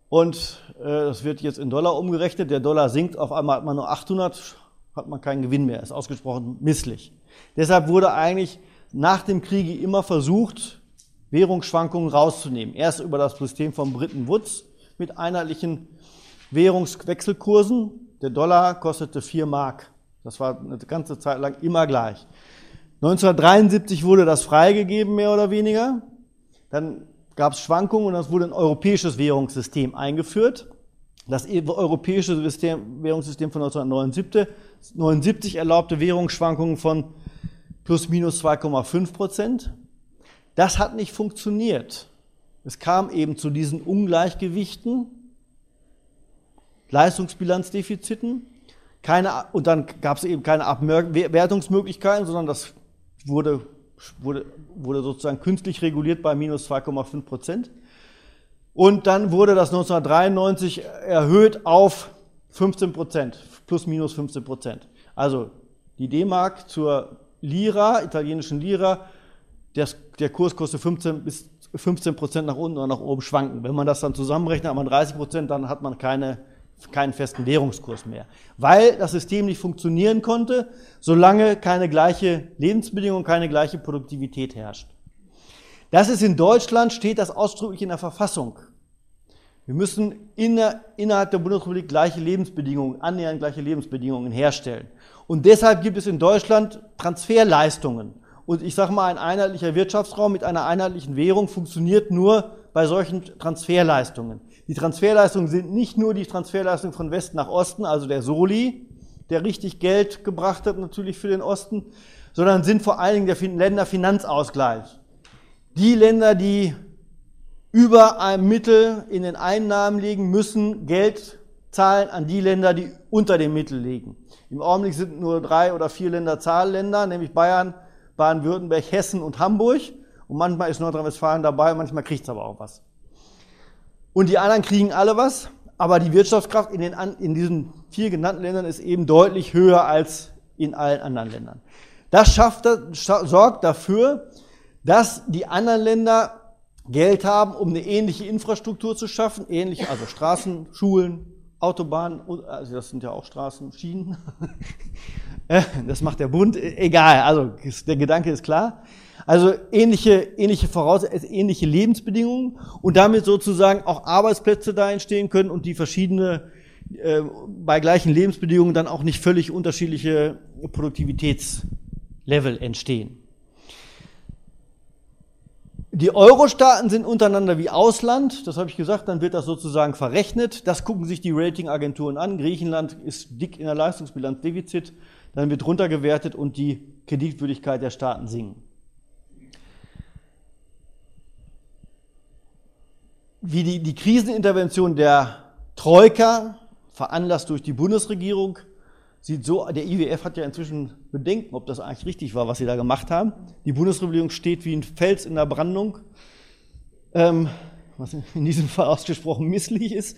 und äh, das wird jetzt in Dollar umgerechnet. Der Dollar sinkt, auf einmal hat man nur 800, hat man keinen Gewinn mehr. Ist ausgesprochen misslich. Deshalb wurde eigentlich nach dem Kriege immer versucht, Währungsschwankungen rauszunehmen. Erst über das System von Bretton Woods mit einheitlichen Währungswechselkursen. Der Dollar kostete 4 Mark. Das war eine ganze Zeit lang immer gleich. 1973 wurde das freigegeben, mehr oder weniger. Dann gab es Schwankungen und es wurde ein europäisches Währungssystem eingeführt. das europäische System, Währungssystem von 1979 erlaubte Währungsschwankungen von plus minus 2,5 Prozent. Das hat nicht funktioniert. Es kam eben zu diesen Ungleichgewichten, Leistungsbilanzdefiziten, keine, und dann gab es eben keine Abwertungsmöglichkeiten, sondern das wurde, wurde, wurde sozusagen künstlich reguliert bei minus 2,5 Prozent. Und dann wurde das 1993 erhöht auf 15 Prozent, plus minus 15 Prozent. Also die D-Mark zur Lira, italienischen Lira, der, der Kurs kostet 15 bis 15 Prozent nach unten oder nach oben schwanken. Wenn man das dann zusammenrechnet, hat man 30 Prozent, dann hat man keine, keinen festen Währungskurs mehr. Weil das System nicht funktionieren konnte, solange keine gleiche Lebensbedingung, keine gleiche Produktivität herrscht. Das ist in Deutschland, steht das ausdrücklich in der Verfassung. Wir müssen inner, innerhalb der Bundesrepublik gleiche Lebensbedingungen, annähernd gleiche Lebensbedingungen herstellen. Und deshalb gibt es in Deutschland Transferleistungen. Und ich sage mal, ein einheitlicher Wirtschaftsraum mit einer einheitlichen Währung funktioniert nur bei solchen Transferleistungen. Die Transferleistungen sind nicht nur die Transferleistungen von Westen nach Osten, also der Soli, der richtig Geld gebracht hat natürlich für den Osten, sondern sind vor allen Dingen der Länderfinanzausgleich die Länder, die über ein Mittel in den Einnahmen liegen, müssen Geld zahlen an die Länder, die unter dem Mittel liegen. Im Augenblick sind nur drei oder vier Länder Zahlländer, nämlich Bayern, Baden-Württemberg, Hessen und Hamburg. Und manchmal ist Nordrhein-Westfalen dabei, manchmal kriegt es aber auch was. Und die anderen kriegen alle was, aber die Wirtschaftskraft in, den, in diesen vier genannten Ländern ist eben deutlich höher als in allen anderen Ländern. Das schafft, sorgt dafür, dass die anderen Länder Geld haben, um eine ähnliche Infrastruktur zu schaffen, ähnliche, also Straßen, Schulen, Autobahnen, also das sind ja auch Straßen, Schienen. [LAUGHS] Äh, das macht der Bund, egal, also der Gedanke ist klar. Also ähnliche, ähnliche Voraussetzungen, ähnliche Lebensbedingungen und damit sozusagen auch Arbeitsplätze da entstehen können und die verschiedene, äh, bei gleichen Lebensbedingungen dann auch nicht völlig unterschiedliche Produktivitätslevel entstehen. Die Euro-Staaten sind untereinander wie Ausland, das habe ich gesagt, dann wird das sozusagen verrechnet. Das gucken sich die Ratingagenturen an. Griechenland ist dick in der Leistungsbilanz Defizit, dann wird runtergewertet und die Kreditwürdigkeit der Staaten sinken. Wie die, die Krisenintervention der Troika, veranlasst durch die Bundesregierung, sieht so, der IWF hat ja inzwischen Bedenken, ob das eigentlich richtig war, was sie da gemacht haben. Die Bundesregierung steht wie ein Fels in der Brandung, ähm, was in diesem Fall ausgesprochen misslich ist.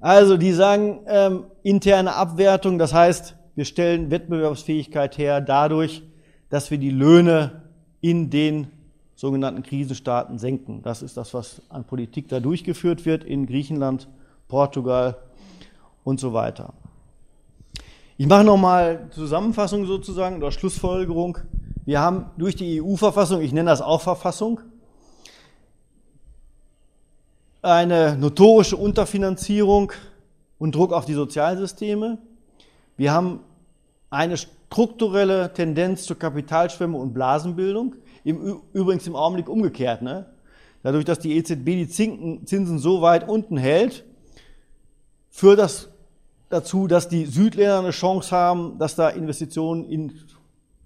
Also die sagen ähm, interne Abwertung, das heißt, wir stellen Wettbewerbsfähigkeit her dadurch, dass wir die Löhne in den sogenannten Krisenstaaten senken. Das ist das, was an Politik da durchgeführt wird in Griechenland, Portugal und so weiter. Ich mache nochmal Zusammenfassung sozusagen oder Schlussfolgerung. Wir haben durch die EU-Verfassung, ich nenne das auch Verfassung, eine notorische Unterfinanzierung und Druck auf die Sozialsysteme. Wir haben eine strukturelle Tendenz zur Kapitalschwemme und Blasenbildung. Im, übrigens im Augenblick umgekehrt. Ne? Dadurch, dass die EZB die Zinsen so weit unten hält, führt das dazu, dass die Südländer eine Chance haben, dass da Investitionen in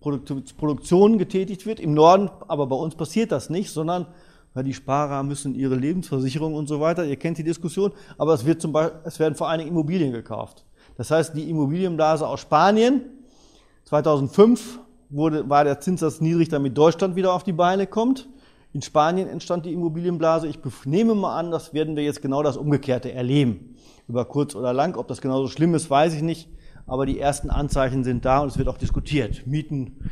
Produktion getätigt wird. Im Norden, aber bei uns passiert das nicht, sondern weil die Sparer müssen ihre Lebensversicherung und so weiter. Ihr kennt die Diskussion, aber es, wird zum Beispiel, es werden vor allen Dingen Immobilien gekauft. Das heißt, die Immobilienblase aus Spanien 2005 wurde, war der Zinssatz niedrig, damit Deutschland wieder auf die Beine kommt. In Spanien entstand die Immobilienblase. Ich nehme mal an, das werden wir jetzt genau das Umgekehrte erleben über kurz oder lang. Ob das genauso schlimm ist, weiß ich nicht. Aber die ersten Anzeichen sind da und es wird auch diskutiert. Mieten,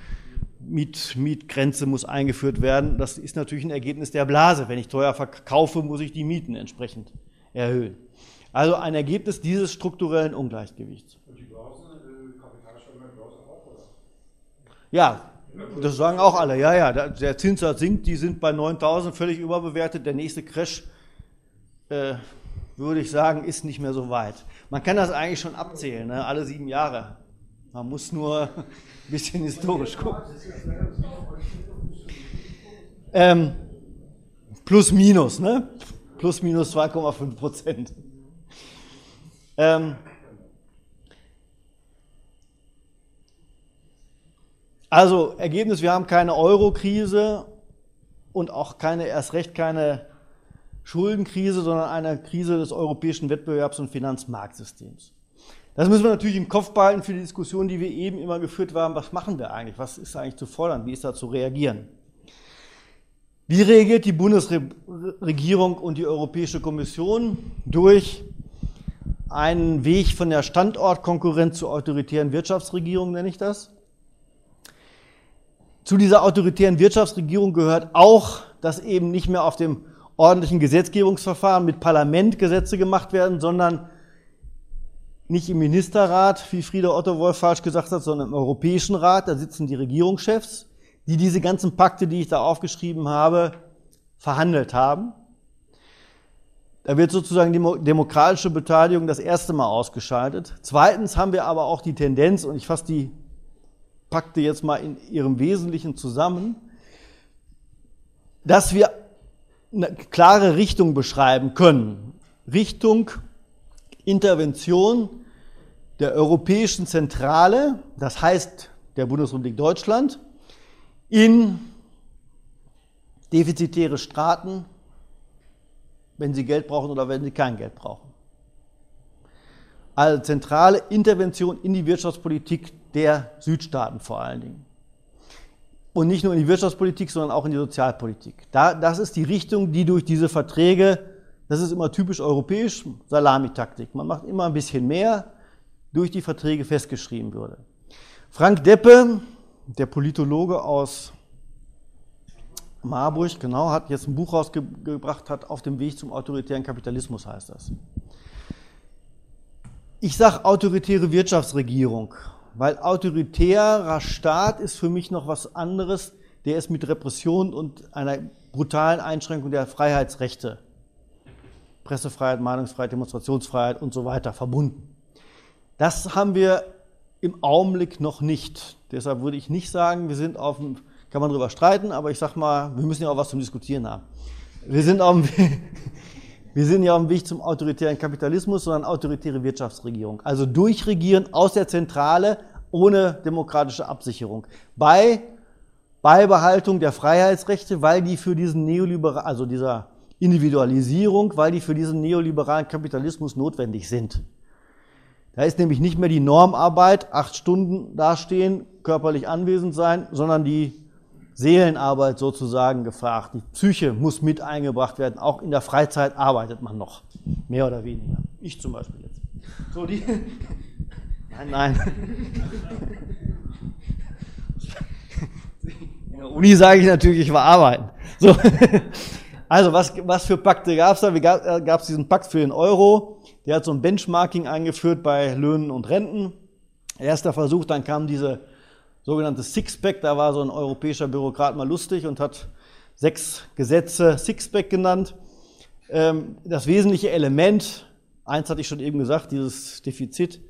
Miet, Mietgrenze muss eingeführt werden. Das ist natürlich ein Ergebnis der Blase. Wenn ich teuer verkaufe, muss ich die Mieten entsprechend erhöhen. Also ein Ergebnis dieses strukturellen Ungleichgewichts. Und die Börsen, äh, Kapitalsteuer Börse auch, oder? Ja, das sagen auch alle. Ja, ja, der Zinssatz sinkt, die sind bei 9000 völlig überbewertet. Der nächste Crash äh, würde ich sagen, ist nicht mehr so weit. Man kann das eigentlich schon abzählen, ne? alle sieben Jahre. Man muss nur [LAUGHS] ein bisschen historisch gucken. Ähm, plus minus, ne? Plus minus 2,5 Prozent. Ähm, also Ergebnis, wir haben keine Euro-Krise und auch keine, erst recht keine Schuldenkrise, sondern eine Krise des europäischen Wettbewerbs- und Finanzmarktsystems. Das müssen wir natürlich im Kopf behalten für die Diskussion, die wir eben immer geführt haben. Was machen wir eigentlich? Was ist eigentlich zu fordern? Wie ist da zu reagieren? Wie reagiert die Bundesregierung und die Europäische Kommission durch einen Weg von der Standortkonkurrenz zur autoritären Wirtschaftsregierung, nenne ich das? Zu dieser autoritären Wirtschaftsregierung gehört auch, dass eben nicht mehr auf dem ordentlichen Gesetzgebungsverfahren mit Parlament Gesetze gemacht werden, sondern nicht im Ministerrat, wie Frieder Otto Wolf falsch gesagt hat, sondern im Europäischen Rat. Da sitzen die Regierungschefs, die diese ganzen Pakte, die ich da aufgeschrieben habe, verhandelt haben. Da wird sozusagen die demokratische Beteiligung das erste Mal ausgeschaltet. Zweitens haben wir aber auch die Tendenz, und ich fasse die Pakte jetzt mal in ihrem Wesentlichen zusammen, dass wir eine klare Richtung beschreiben können. Richtung Intervention der Europäischen Zentrale, das heißt der Bundesrepublik Deutschland, in defizitäre Staaten, wenn sie Geld brauchen oder wenn sie kein Geld brauchen. Also zentrale Intervention in die Wirtschaftspolitik der Südstaaten vor allen Dingen. Und nicht nur in die Wirtschaftspolitik, sondern auch in die Sozialpolitik. Da, das ist die Richtung, die durch diese Verträge, das ist immer typisch europäisch, Salamitaktik. Man macht immer ein bisschen mehr, durch die Verträge festgeschrieben würde. Frank Deppe, der Politologe aus Marburg, genau, hat jetzt ein Buch rausgebracht, hat auf dem Weg zum autoritären Kapitalismus heißt das. Ich sage autoritäre Wirtschaftsregierung weil autoritärer Staat ist für mich noch was anderes. Der ist mit Repression und einer brutalen Einschränkung der Freiheitsrechte, Pressefreiheit, Meinungsfreiheit, Demonstrationsfreiheit und so weiter verbunden. Das haben wir im Augenblick noch nicht. Deshalb würde ich nicht sagen, wir sind auf dem, kann man darüber streiten, aber ich sage mal, wir müssen ja auch was zum Diskutieren haben. Wir sind auf dem, [LAUGHS] wir sind ja auf dem Weg zum autoritären Kapitalismus, sondern autoritäre Wirtschaftsregierung. Also durchregieren aus der Zentrale ohne demokratische Absicherung. Bei Beibehaltung der Freiheitsrechte, weil die für diesen neoliberal, also dieser Individualisierung, weil die für diesen neoliberalen Kapitalismus notwendig sind. Da ist nämlich nicht mehr die Normarbeit, acht Stunden dastehen, körperlich anwesend sein, sondern die Seelenarbeit sozusagen gefragt. Die Psyche muss mit eingebracht werden. Auch in der Freizeit arbeitet man noch. Mehr oder weniger. Ich zum Beispiel jetzt. So, die. [LAUGHS] Nein, nein. In der Uni sage ich natürlich, ich war arbeiten. So. [LAUGHS] Also, was, was für Pakte gab es da? Wie gab es äh, diesen Pakt für den Euro? Der hat so ein Benchmarking eingeführt bei Löhnen und Renten. Erster Versuch, dann kam diese sogenanntes Sixpack. Da war so ein europäischer Bürokrat mal lustig und hat sechs Gesetze Sixpack genannt. Ähm, das wesentliche Element, eins hatte ich schon eben gesagt, dieses Defizit,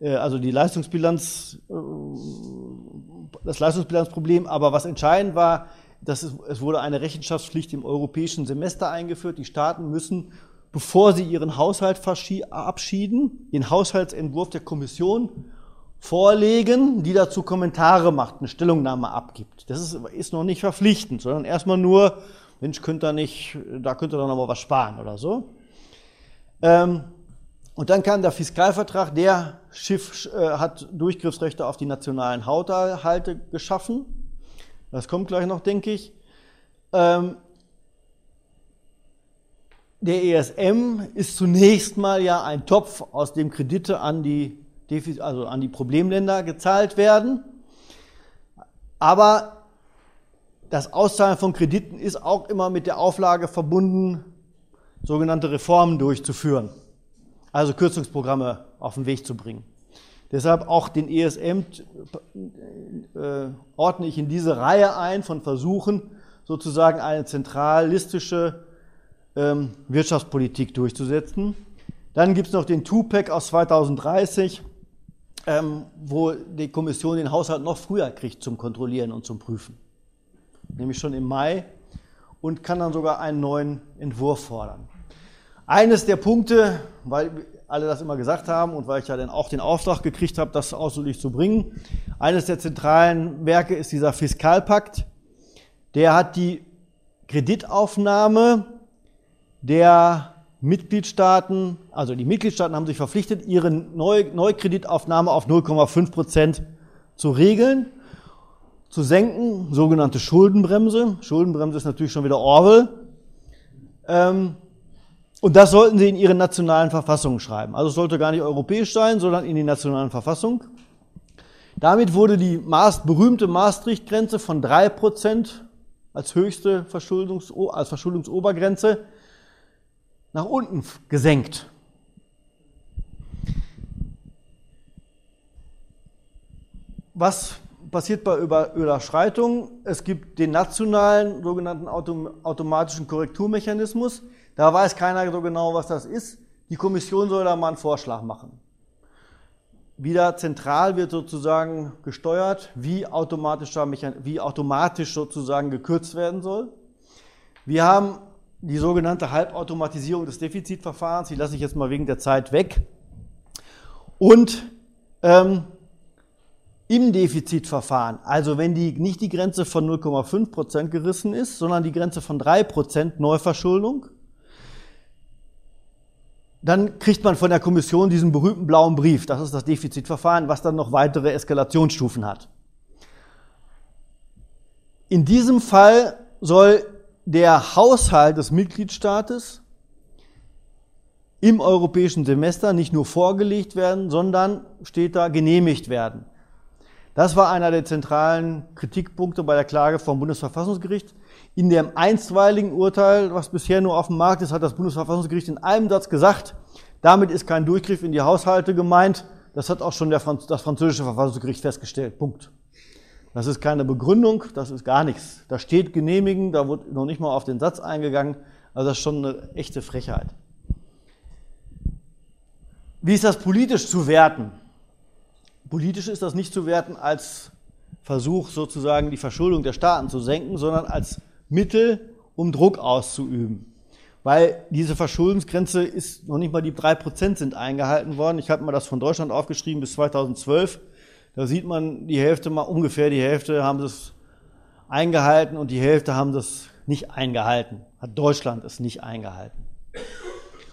äh, also die Leistungsbilanz, äh, das Leistungsbilanzproblem. Aber was entscheidend war, dass es, es wurde eine Rechenschaftspflicht im europäischen Semester eingeführt. Die Staaten müssen bevor sie ihren Haushalt verabschieden, den Haushaltsentwurf der Kommission vorlegen, die dazu Kommentare macht, eine Stellungnahme abgibt. Das ist, ist noch nicht verpflichtend, sondern erstmal nur, Mensch, könnt ihr nicht, da könnt ihr noch mal was sparen oder so. Ähm, und dann kam der Fiskalvertrag, der Schiff äh, hat Durchgriffsrechte auf die nationalen Haushalte geschaffen. Das kommt gleich noch, denke ich. Ähm, der ESM ist zunächst mal ja ein Topf, aus dem Kredite an die also an die Problemländer gezahlt werden. Aber das Auszahlen von Krediten ist auch immer mit der Auflage verbunden, sogenannte Reformen durchzuführen, also Kürzungsprogramme auf den Weg zu bringen. Deshalb auch den ESM äh, ordne ich in diese Reihe ein von Versuchen, sozusagen eine zentralistische ähm, Wirtschaftspolitik durchzusetzen. Dann gibt es noch den Tupac aus 2030, ähm, wo die Kommission den Haushalt noch früher kriegt zum Kontrollieren und zum Prüfen. Nämlich schon im Mai und kann dann sogar einen neuen Entwurf fordern. Eines der Punkte, weil alle das immer gesagt haben und weil ich ja dann auch den Auftrag gekriegt habe, das ausdrücklich zu bringen. Eines der zentralen Werke ist dieser Fiskalpakt. Der hat die Kreditaufnahme der Mitgliedstaaten, also die Mitgliedstaaten haben sich verpflichtet, ihre Neu Neukreditaufnahme auf 0,5 Prozent zu regeln, zu senken, sogenannte Schuldenbremse. Schuldenbremse ist natürlich schon wieder Orwell. Ähm, und das sollten sie in ihre nationalen Verfassungen schreiben. Also es sollte gar nicht europäisch sein, sondern in die nationalen Verfassungen. Damit wurde die Maß, berühmte Maastricht-Grenze von 3% als höchste Verschuldungs als Verschuldungsobergrenze nach unten gesenkt. Was passiert bei Überschreitungen? Es gibt den nationalen sogenannten automatischen Korrekturmechanismus. Da weiß keiner so genau, was das ist. Die Kommission soll da mal einen Vorschlag machen. Wieder zentral wird sozusagen gesteuert, wie, automatischer wie automatisch sozusagen gekürzt werden soll. Wir haben die sogenannte Halbautomatisierung des Defizitverfahrens, die lasse ich jetzt mal wegen der Zeit weg. Und ähm, im Defizitverfahren, also wenn die, nicht die Grenze von 0,5% gerissen ist, sondern die Grenze von 3% Neuverschuldung, dann kriegt man von der Kommission diesen berühmten blauen Brief. Das ist das Defizitverfahren, was dann noch weitere Eskalationsstufen hat. In diesem Fall soll der Haushalt des Mitgliedstaates im europäischen Semester nicht nur vorgelegt werden, sondern steht da genehmigt werden. Das war einer der zentralen Kritikpunkte bei der Klage vom Bundesverfassungsgericht. In dem einstweiligen Urteil, was bisher nur auf dem Markt ist, hat das Bundesverfassungsgericht in einem Satz gesagt, damit ist kein Durchgriff in die Haushalte gemeint. Das hat auch schon Franz das französische Verfassungsgericht festgestellt. Punkt. Das ist keine Begründung, das ist gar nichts. Da steht genehmigen, da wurde noch nicht mal auf den Satz eingegangen. Also das ist schon eine echte Frechheit. Wie ist das politisch zu werten? Politisch ist das nicht zu werten als Versuch, sozusagen die Verschuldung der Staaten zu senken, sondern als Mittel, um Druck auszuüben. Weil diese Verschuldensgrenze ist noch nicht mal die drei Prozent sind eingehalten worden. Ich habe mal das von Deutschland aufgeschrieben bis 2012. Da sieht man, die Hälfte mal ungefähr die Hälfte haben es eingehalten und die Hälfte haben das nicht eingehalten. Hat Deutschland es nicht eingehalten.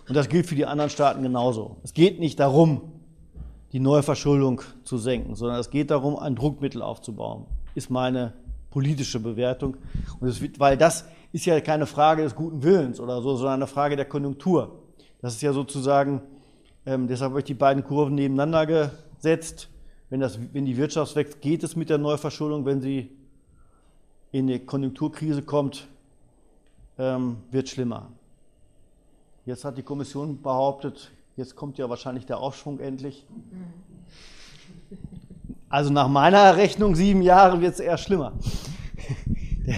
Und das gilt für die anderen Staaten genauso. Es geht nicht darum, die Neuverschuldung zu senken, sondern es geht darum, ein Druckmittel aufzubauen. Ist meine politische Bewertung. Und es weil das ist ja keine Frage des guten Willens oder so, sondern eine Frage der Konjunktur. Das ist ja sozusagen, ähm, deshalb habe ich die beiden Kurven nebeneinander gesetzt. Wenn, das, wenn die Wirtschaft wächst, geht es mit der Neuverschuldung. Wenn sie in eine Konjunkturkrise kommt, ähm, wird schlimmer. Jetzt hat die Kommission behauptet, jetzt kommt ja wahrscheinlich der Aufschwung endlich. Also nach meiner Rechnung sieben Jahre wird es eher schlimmer. [LAUGHS] Der,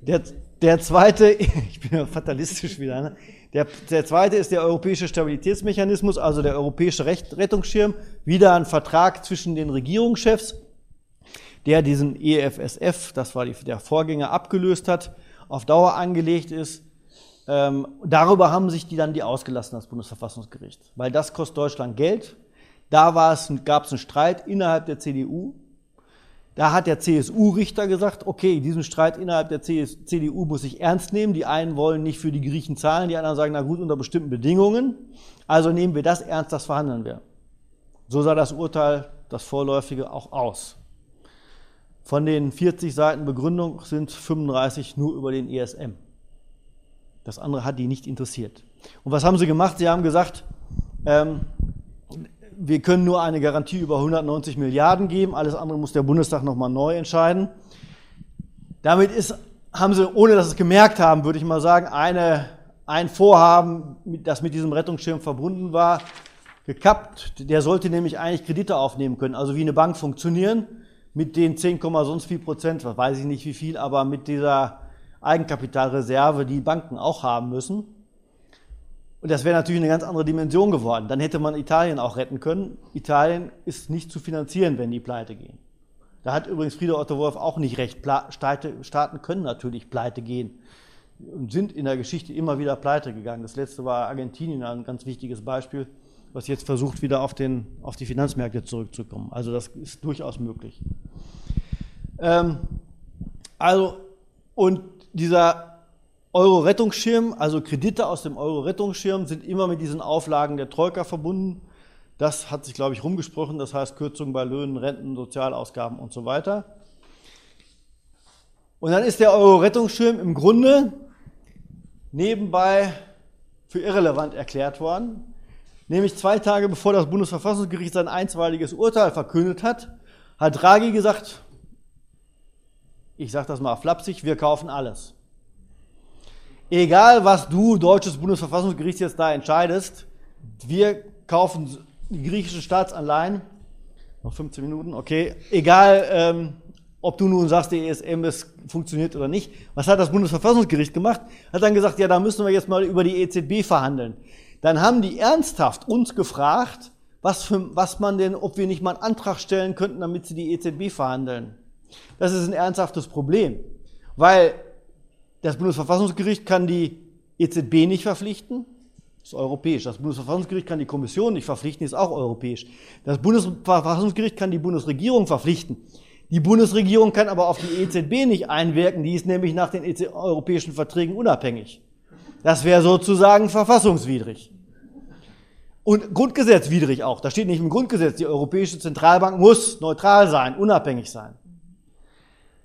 der, der, zweite, [LAUGHS] ich bin ja fatalistisch wieder, ne? Der, der zweite ist der europäische Stabilitätsmechanismus, also der europäische Recht, Rettungsschirm, wieder ein Vertrag zwischen den Regierungschefs, der diesen EFSF, das war die, der Vorgänger, abgelöst hat, auf Dauer angelegt ist. Ähm, darüber haben sich die dann die ausgelassen, das Bundesverfassungsgericht, weil das kostet Deutschland Geld da gab es einen Streit innerhalb der CDU. Da hat der CSU-Richter gesagt, okay, diesen Streit innerhalb der CDU muss ich ernst nehmen. Die einen wollen nicht für die Griechen zahlen, die anderen sagen, na gut, unter bestimmten Bedingungen. Also nehmen wir das ernst, das verhandeln wir. So sah das Urteil, das vorläufige, auch aus. Von den 40 Seiten Begründung sind 35 nur über den ESM. Das andere hat die nicht interessiert. Und was haben sie gemacht? Sie haben gesagt, ähm, wir können nur eine Garantie über 190 Milliarden geben, alles andere muss der Bundestag nochmal neu entscheiden. Damit ist, haben sie, ohne dass sie es gemerkt haben, würde ich mal sagen, eine, ein Vorhaben, das mit diesem Rettungsschirm verbunden war, gekappt. Der sollte nämlich eigentlich Kredite aufnehmen können, also wie eine Bank funktionieren, mit den 10, sonst viel Prozent, weiß ich nicht wie viel, aber mit dieser Eigenkapitalreserve, die Banken auch haben müssen. Und das wäre natürlich eine ganz andere Dimension geworden. Dann hätte man Italien auch retten können. Italien ist nicht zu finanzieren, wenn die pleite gehen. Da hat übrigens Frieder Otto Wolf auch nicht recht. Staaten können natürlich pleite gehen und sind in der Geschichte immer wieder pleite gegangen. Das letzte war Argentinien, ein ganz wichtiges Beispiel. was jetzt versucht, wieder auf, den, auf die Finanzmärkte zurückzukommen. Also das ist durchaus möglich. Ähm, also, und dieser Euro-Rettungsschirm, also Kredite aus dem Euro-Rettungsschirm, sind immer mit diesen Auflagen der Troika verbunden. Das hat sich, glaube ich, rumgesprochen. Das heißt Kürzungen bei Löhnen, Renten, Sozialausgaben und so weiter. Und dann ist der Euro-Rettungsschirm im Grunde nebenbei für irrelevant erklärt worden. Nämlich zwei Tage bevor das Bundesverfassungsgericht sein einstweiliges Urteil verkündet hat, hat Draghi gesagt, ich sage das mal flapsig, wir kaufen alles. Egal, was du, deutsches Bundesverfassungsgericht, jetzt da entscheidest, wir kaufen die griechischen Staatsanleihen, noch 15 Minuten, okay, egal, ähm, ob du nun sagst, die ESM ist, funktioniert oder nicht. Was hat das Bundesverfassungsgericht gemacht? Hat dann gesagt, ja, da müssen wir jetzt mal über die EZB verhandeln. Dann haben die ernsthaft uns gefragt, was, für, was man denn, ob wir nicht mal einen Antrag stellen könnten, damit sie die EZB verhandeln. Das ist ein ernsthaftes Problem, weil das Bundesverfassungsgericht kann die EZB nicht verpflichten, ist europäisch. Das Bundesverfassungsgericht kann die Kommission nicht verpflichten, ist auch europäisch. Das Bundesverfassungsgericht kann die Bundesregierung verpflichten. Die Bundesregierung kann aber auf die EZB nicht einwirken, die ist nämlich nach den e europäischen Verträgen unabhängig. Das wäre sozusagen verfassungswidrig. Und grundgesetzwidrig auch. Da steht nicht im Grundgesetz, die Europäische Zentralbank muss neutral sein, unabhängig sein.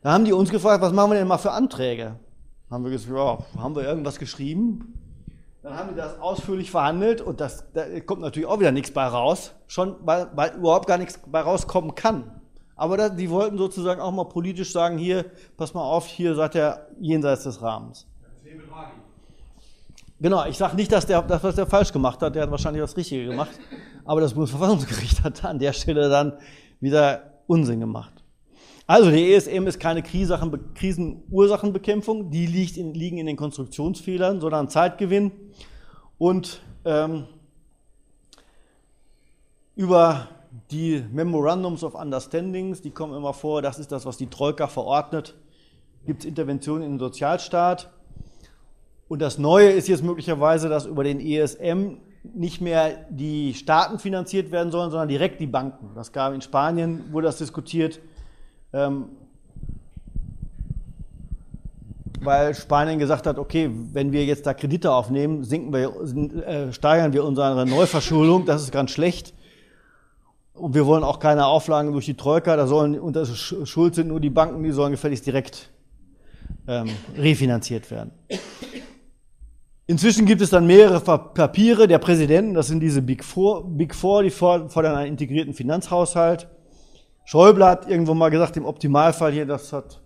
Da haben die uns gefragt, was machen wir denn mal für Anträge? Haben wir gesagt, ja, haben wir irgendwas geschrieben? Dann haben die das ausführlich verhandelt und das, da kommt natürlich auch wieder nichts bei raus, schon weil, weil überhaupt gar nichts bei rauskommen kann. Aber da, die wollten sozusagen auch mal politisch sagen, hier, pass mal auf, hier seid ihr jenseits des Rahmens. Genau, ich sage nicht, dass der, das, was der falsch gemacht hat, der hat wahrscheinlich das Richtige gemacht, aber das Bundesverfassungsgericht hat an der Stelle dann wieder Unsinn gemacht. Also die ESM ist keine Krisenursachenbekämpfung, die liegt in, liegen in den Konstruktionsfehlern, sondern Zeitgewinn und ähm, über die Memorandums of Understandings, die kommen immer vor, das ist das, was die Troika verordnet. Gibt es Interventionen in den Sozialstaat. Und das Neue ist jetzt möglicherweise, dass über den ESM nicht mehr die Staaten finanziert werden sollen, sondern direkt die Banken. Das gab in Spanien, wurde das diskutiert, ähm, weil Spanien gesagt hat, okay, wenn wir jetzt da Kredite aufnehmen, sinken wir, äh, steigern wir unsere Neuverschuldung, das ist ganz schlecht. Und wir wollen auch keine Auflagen durch die Troika, da sollen, und das schuld sind nur die Banken, die sollen gefälligst direkt ähm, refinanziert werden. Inzwischen gibt es dann mehrere Papiere der Präsidenten, das sind diese Big Four, Big Four die fordern einen integrierten Finanzhaushalt. Schäuble hat irgendwo mal gesagt, im Optimalfall hier, das hat,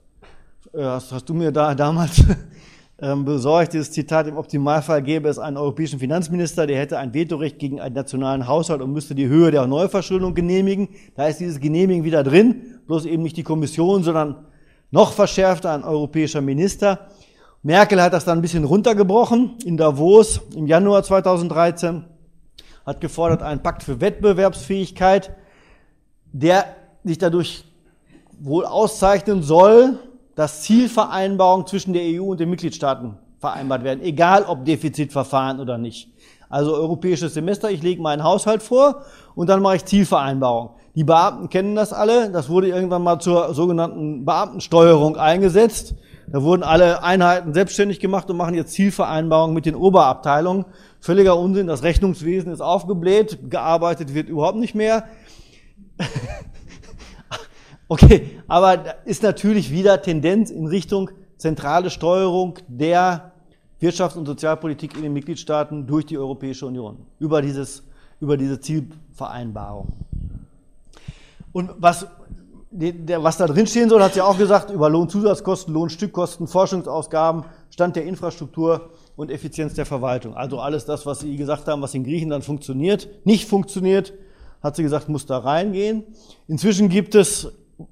äh, hast, hast du mir da damals [LAUGHS] ähm, besorgt, dieses Zitat, im Optimalfall gäbe es einen europäischen Finanzminister, der hätte ein Vetorecht gegen einen nationalen Haushalt und müsste die Höhe der Neuverschuldung genehmigen. Da ist dieses Genehmigen wieder drin, bloß eben nicht die Kommission, sondern noch verschärfter ein europäischer Minister. Merkel hat das dann ein bisschen runtergebrochen in Davos im Januar 2013, hat gefordert einen Pakt für Wettbewerbsfähigkeit, der sich dadurch wohl auszeichnen soll, dass Zielvereinbarungen zwischen der EU und den Mitgliedstaaten vereinbart werden, egal ob Defizitverfahren oder nicht. Also europäisches Semester, ich lege meinen Haushalt vor und dann mache ich Zielvereinbarungen. Die Beamten kennen das alle, das wurde irgendwann mal zur sogenannten Beamtensteuerung eingesetzt. Da wurden alle Einheiten selbstständig gemacht und machen jetzt Zielvereinbarungen mit den Oberabteilungen. Völliger Unsinn, das Rechnungswesen ist aufgebläht, gearbeitet wird überhaupt nicht mehr. [LAUGHS] Okay, aber ist natürlich wieder Tendenz in Richtung zentrale Steuerung der Wirtschafts- und Sozialpolitik in den Mitgliedstaaten durch die Europäische Union über, dieses, über diese Zielvereinbarung. Und was, was da drin stehen soll, hat sie auch gesagt, über Lohnzusatzkosten, Lohnstückkosten, Forschungsausgaben, Stand der Infrastruktur und Effizienz der Verwaltung. Also alles das, was Sie gesagt haben, was in Griechenland funktioniert, nicht funktioniert, hat sie gesagt, muss da reingehen. Inzwischen gibt es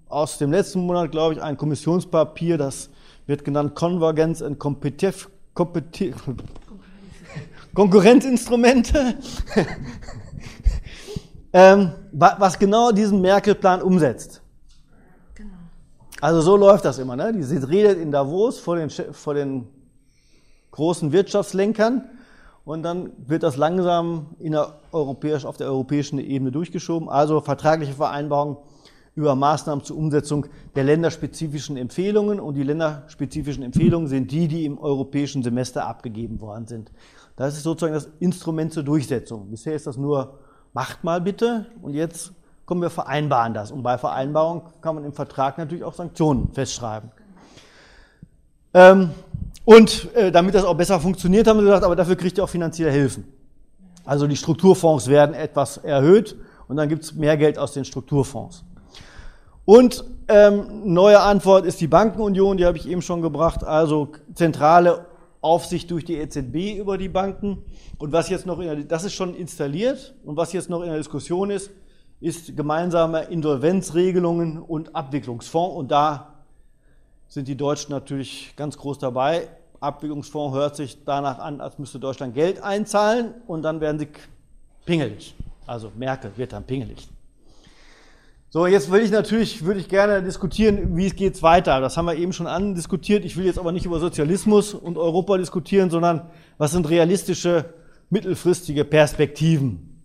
aus dem letzten Monat, glaube ich, ein Kommissionspapier, das wird genannt Convergence and Competitive, Competitive [LAUGHS] Konkurrenzinstrumente, [LAUGHS] ähm, was genau diesen Merkel-Plan umsetzt. Genau. Also so läuft das immer. Ne? Sie redet in Davos vor den, vor den großen Wirtschaftslenkern und dann wird das langsam in der europäisch, auf der europäischen Ebene durchgeschoben. Also vertragliche Vereinbarungen über Maßnahmen zur Umsetzung der länderspezifischen Empfehlungen und die länderspezifischen Empfehlungen sind die, die im europäischen Semester abgegeben worden sind. Das ist sozusagen das Instrument zur Durchsetzung. Bisher ist das nur, macht mal bitte und jetzt kommen wir vereinbaren das. Und bei Vereinbarung kann man im Vertrag natürlich auch Sanktionen festschreiben. Ähm, und äh, damit das auch besser funktioniert, haben wir gesagt, aber dafür kriegt ihr auch finanzielle Hilfen. Also die Strukturfonds werden etwas erhöht und dann gibt es mehr Geld aus den Strukturfonds. Und ähm, neue Antwort ist die Bankenunion, die habe ich eben schon gebracht, also zentrale Aufsicht durch die EZB über die Banken. Und was jetzt noch, in der, das ist schon installiert und was jetzt noch in der Diskussion ist, ist gemeinsame Insolvenzregelungen und Abwicklungsfonds. Und da sind die Deutschen natürlich ganz groß dabei. Abwicklungsfonds hört sich danach an, als müsste Deutschland Geld einzahlen und dann werden sie pingelig. Also Merkel wird dann pingelig. So, jetzt will ich natürlich, würde ich gerne diskutieren, wie es geht weiter. Das haben wir eben schon andiskutiert. Ich will jetzt aber nicht über Sozialismus und Europa diskutieren, sondern was sind realistische mittelfristige Perspektiven?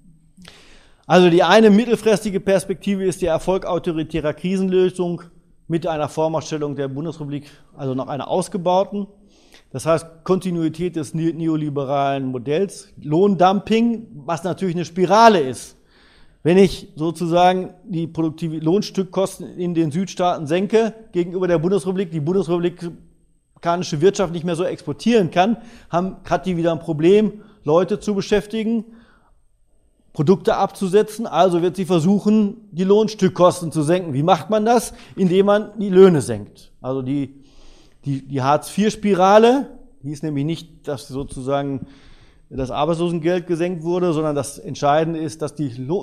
Also die eine mittelfristige Perspektive ist der Erfolg autoritärer Krisenlösung mit einer Vormachtstellung der Bundesrepublik, also noch einer ausgebauten. Das heißt, Kontinuität des neoliberalen Modells, Lohndumping, was natürlich eine Spirale ist. Wenn ich sozusagen die produktive Lohnstückkosten in den Südstaaten senke gegenüber der Bundesrepublik, die bundesrepublikanische Wirtschaft nicht mehr so exportieren kann, haben gerade die wieder ein Problem, Leute zu beschäftigen, Produkte abzusetzen, also wird sie versuchen, die Lohnstückkosten zu senken. Wie macht man das? Indem man die Löhne senkt. Also die, die, die Hartz-IV-Spirale, die ist nämlich nicht, dass sozusagen das Arbeitslosengeld gesenkt wurde, sondern das Entscheidende ist, dass,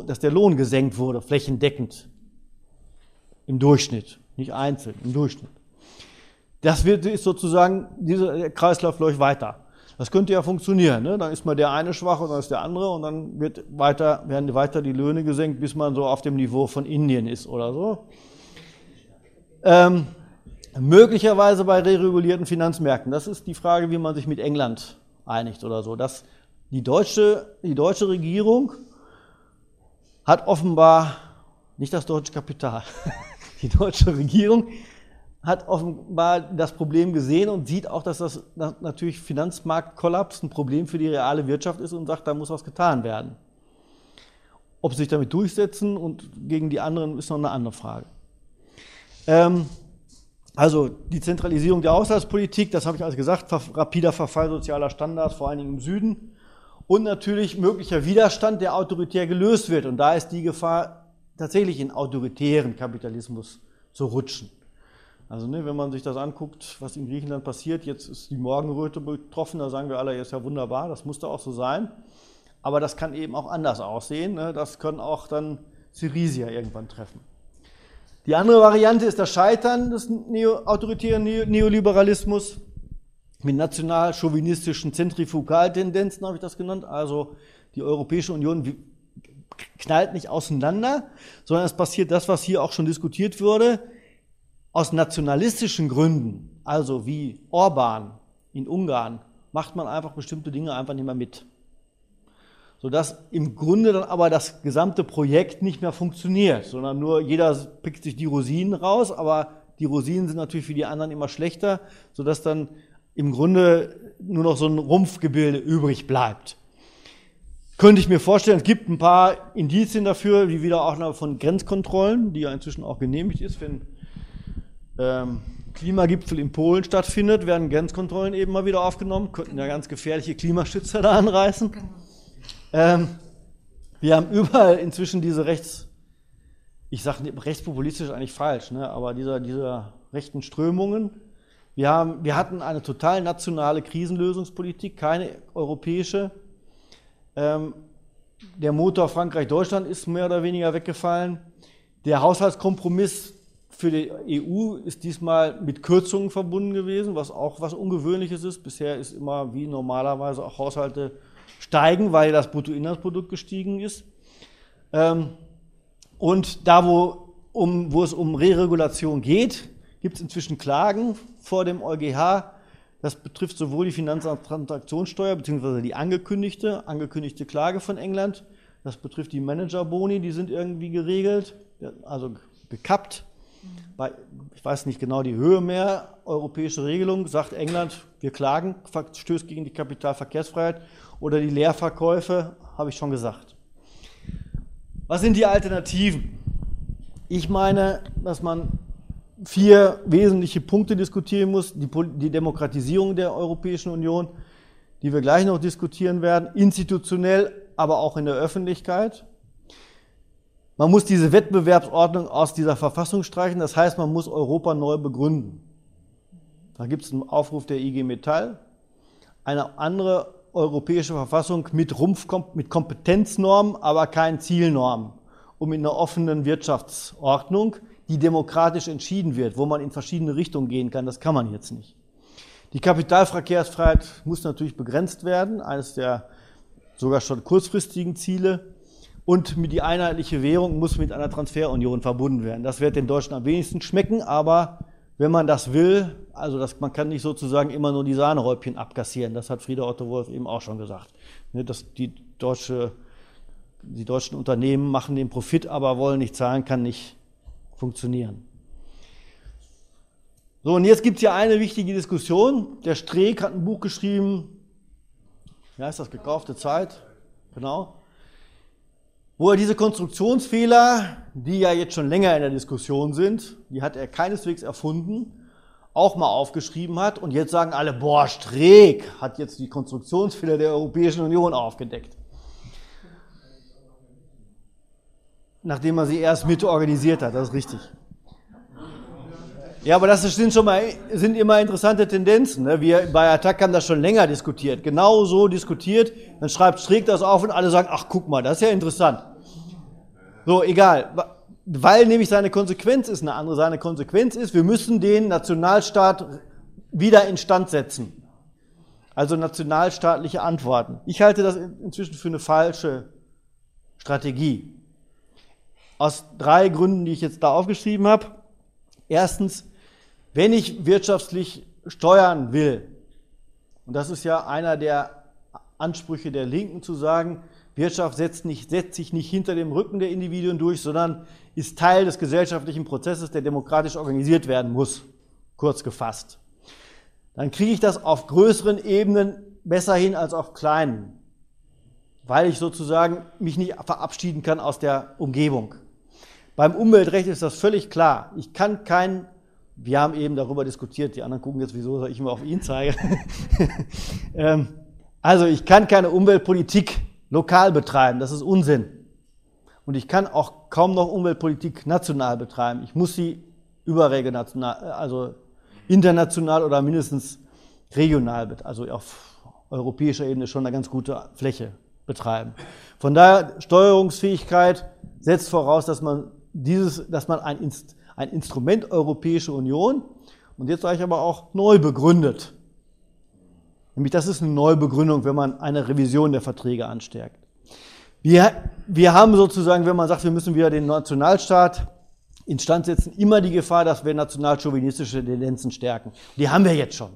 dass der Lohn gesenkt wurde, flächendeckend. Im Durchschnitt, nicht einzeln, im Durchschnitt. Das wird, ist sozusagen, dieser Kreislauf läuft weiter. Das könnte ja funktionieren. Ne? Dann ist mal der eine schwach und dann ist der andere und dann wird weiter, werden weiter die Löhne gesenkt, bis man so auf dem Niveau von Indien ist oder so. Ähm, möglicherweise bei deregulierten Finanzmärkten. Das ist die Frage, wie man sich mit England einigt oder so. Das, die, deutsche, die deutsche Regierung hat offenbar nicht das deutsche Kapital. [LAUGHS] Die deutsche Regierung hat offenbar das Problem gesehen und sieht auch, dass das natürlich Finanzmarktkollaps ein Problem für die reale Wirtschaft ist und sagt, da muss was getan werden. Ob sie sich damit durchsetzen und gegen die anderen ist noch eine andere Frage. Ähm, also die Zentralisierung der Haushaltspolitik, das habe ich alles gesagt, rapider Verfall sozialer Standards, vor allen Dingen im Süden. Und natürlich möglicher Widerstand, der autoritär gelöst wird. Und da ist die Gefahr, tatsächlich in autoritären Kapitalismus zu rutschen. Also ne, wenn man sich das anguckt, was in Griechenland passiert, jetzt ist die Morgenröte betroffen, da sagen wir alle, ist ja wunderbar, das musste auch so sein. Aber das kann eben auch anders aussehen. Ne? Das können auch dann Syriza irgendwann treffen. Die andere Variante ist das Scheitern des neo autoritären Neoliberalismus mit national-chauvinistischen Zentrifugaltendenzen, habe ich das genannt. Also die Europäische Union knallt nicht auseinander, sondern es passiert das, was hier auch schon diskutiert wurde aus nationalistischen Gründen, also wie Orban in Ungarn, macht man einfach bestimmte Dinge einfach nicht mehr mit. Sodass im Grunde dann aber das gesamte Projekt nicht mehr funktioniert, sondern nur jeder pickt sich die Rosinen raus, aber die Rosinen sind natürlich für die anderen immer schlechter, sodass dann im Grunde nur noch so ein Rumpfgebilde übrig bleibt. Könnte ich mir vorstellen, es gibt ein paar Indizien dafür, wie wieder auch von Grenzkontrollen, die ja inzwischen auch genehmigt ist, wenn ähm, Klimagipfel in Polen stattfindet, werden Grenzkontrollen eben mal wieder aufgenommen, könnten ja ganz gefährliche Klimaschützer [LAUGHS] da anreißen. Ähm, wir haben überall inzwischen diese rechts, ich sage rechtspopulistisch eigentlich falsch, ne, aber dieser, dieser rechten Strömungen. Wir, haben, wir hatten eine total nationale Krisenlösungspolitik, keine europäische. Ähm, der Motor Frankreich-Deutschland ist mehr oder weniger weggefallen. Der Haushaltskompromiss für die EU ist diesmal mit Kürzungen verbunden gewesen, was auch was Ungewöhnliches ist. Bisher ist immer wie normalerweise auch Haushalte steigen, weil das Bruttoinlandsprodukt gestiegen ist. Ähm, und da, wo, um, wo es um Reregulation geht, gibt es inzwischen Klagen vor dem EuGH Das betrifft sowohl die Finanztransaktionssteuer bzw. die angekündigte, angekündigte Klage von England. Das betrifft die Managerboni, die sind irgendwie geregelt, also gekappt. Bei, ich weiß nicht genau die Höhe mehr, europäische Regelung, sagt England, wir klagen, stößt gegen die Kapitalverkehrsfreiheit oder die Leerverkäufe, habe ich schon gesagt. Was sind die Alternativen? Ich meine, dass man vier wesentliche Punkte diskutieren muss. Die, die, Demokratisierung der Europäischen Union, die wir gleich noch diskutieren werden, institutionell, aber auch in der Öffentlichkeit. Man muss diese Wettbewerbsordnung aus dieser Verfassung streichen, das heißt, man muss Europa neu begründen. Da gibt es einen Aufruf der IG Metall. Eine andere europäische Verfassung mit Rumpf, mit Kompetenznormen, aber keinen Zielnormen, um in einer offenen Wirtschaftsordnung, die demokratisch entschieden wird, wo man in verschiedene Richtungen gehen kann, das kann man jetzt nicht. Die Kapitalverkehrsfreiheit muss natürlich begrenzt werden, eines der sogar schon kurzfristigen Ziele. Und die einheitliche Währung muss mit einer Transferunion verbunden werden. Das wird den Deutschen am wenigsten schmecken, aber wenn man das will, also das, man kann nicht sozusagen immer nur die Sahnehäubchen abkassieren. Das hat Frieder Otto Wolf eben auch schon gesagt. Ne, dass die, deutsche, die deutschen Unternehmen machen den Profit, aber wollen nicht zahlen, kann nicht funktionieren. So, und jetzt gibt es hier eine wichtige Diskussion. Der Streeck hat ein Buch geschrieben, wie heißt das, gekaufte Zeit, genau, wo er diese Konstruktionsfehler, die ja jetzt schon länger in der Diskussion sind, die hat er keineswegs erfunden, auch mal aufgeschrieben hat. Und jetzt sagen alle, boah, Streeck hat jetzt die Konstruktionsfehler der Europäischen Union aufgedeckt. Nachdem er sie erst mit organisiert hat, das ist richtig. Ja, aber das sind schon mal, sind immer interessante Tendenzen. Ne? Wir bei Attack haben das schon länger diskutiert. Genau so diskutiert. Dann schreibt Streeck das auf und alle sagen, ach guck mal, das ist ja interessant. So, egal. Weil nämlich seine Konsequenz ist eine andere. Seine Konsequenz ist, wir müssen den Nationalstaat wieder instand setzen. Also nationalstaatliche Antworten. Ich halte das inzwischen für eine falsche Strategie. Aus drei Gründen, die ich jetzt da aufgeschrieben habe. Erstens, wenn ich wirtschaftlich steuern will, und das ist ja einer der Ansprüche der Linken zu sagen, Wirtschaft setzt, nicht, setzt sich nicht hinter dem Rücken der Individuen durch, sondern ist Teil des gesellschaftlichen Prozesses, der demokratisch organisiert werden muss, kurz gefasst. Dann kriege ich das auf größeren Ebenen besser hin als auf kleinen, weil ich sozusagen mich nicht verabschieden kann aus der Umgebung. Beim Umweltrecht ist das völlig klar. Ich kann kein, wir haben eben darüber diskutiert, die anderen gucken jetzt, wieso ich immer auf ihn zeige. [LAUGHS] Ähm, also ich kann keine Umweltpolitik lokal betreiben, das ist Unsinn. Und ich kann auch kaum noch Umweltpolitik national betreiben. Ich muss sie überregional, also international oder mindestens regional, also auf europäischer Ebene schon eine ganz gute Fläche betreiben. Von daher Steuerungsfähigkeit setzt voraus, dass man dieses, dass man ein, Inst, ein Instrument Europäische Union und jetzt sage ich aber auch neu begründet. Nämlich das ist eine Neubegründung, wenn man eine Revision der Verträge anstärkt. Wir, wir haben sozusagen, wenn man sagt, wir müssen wieder den Nationalstaat instand setzen, immer die Gefahr, dass wir nationalchauvinistische Tendenzen stärken. Die haben wir jetzt schon.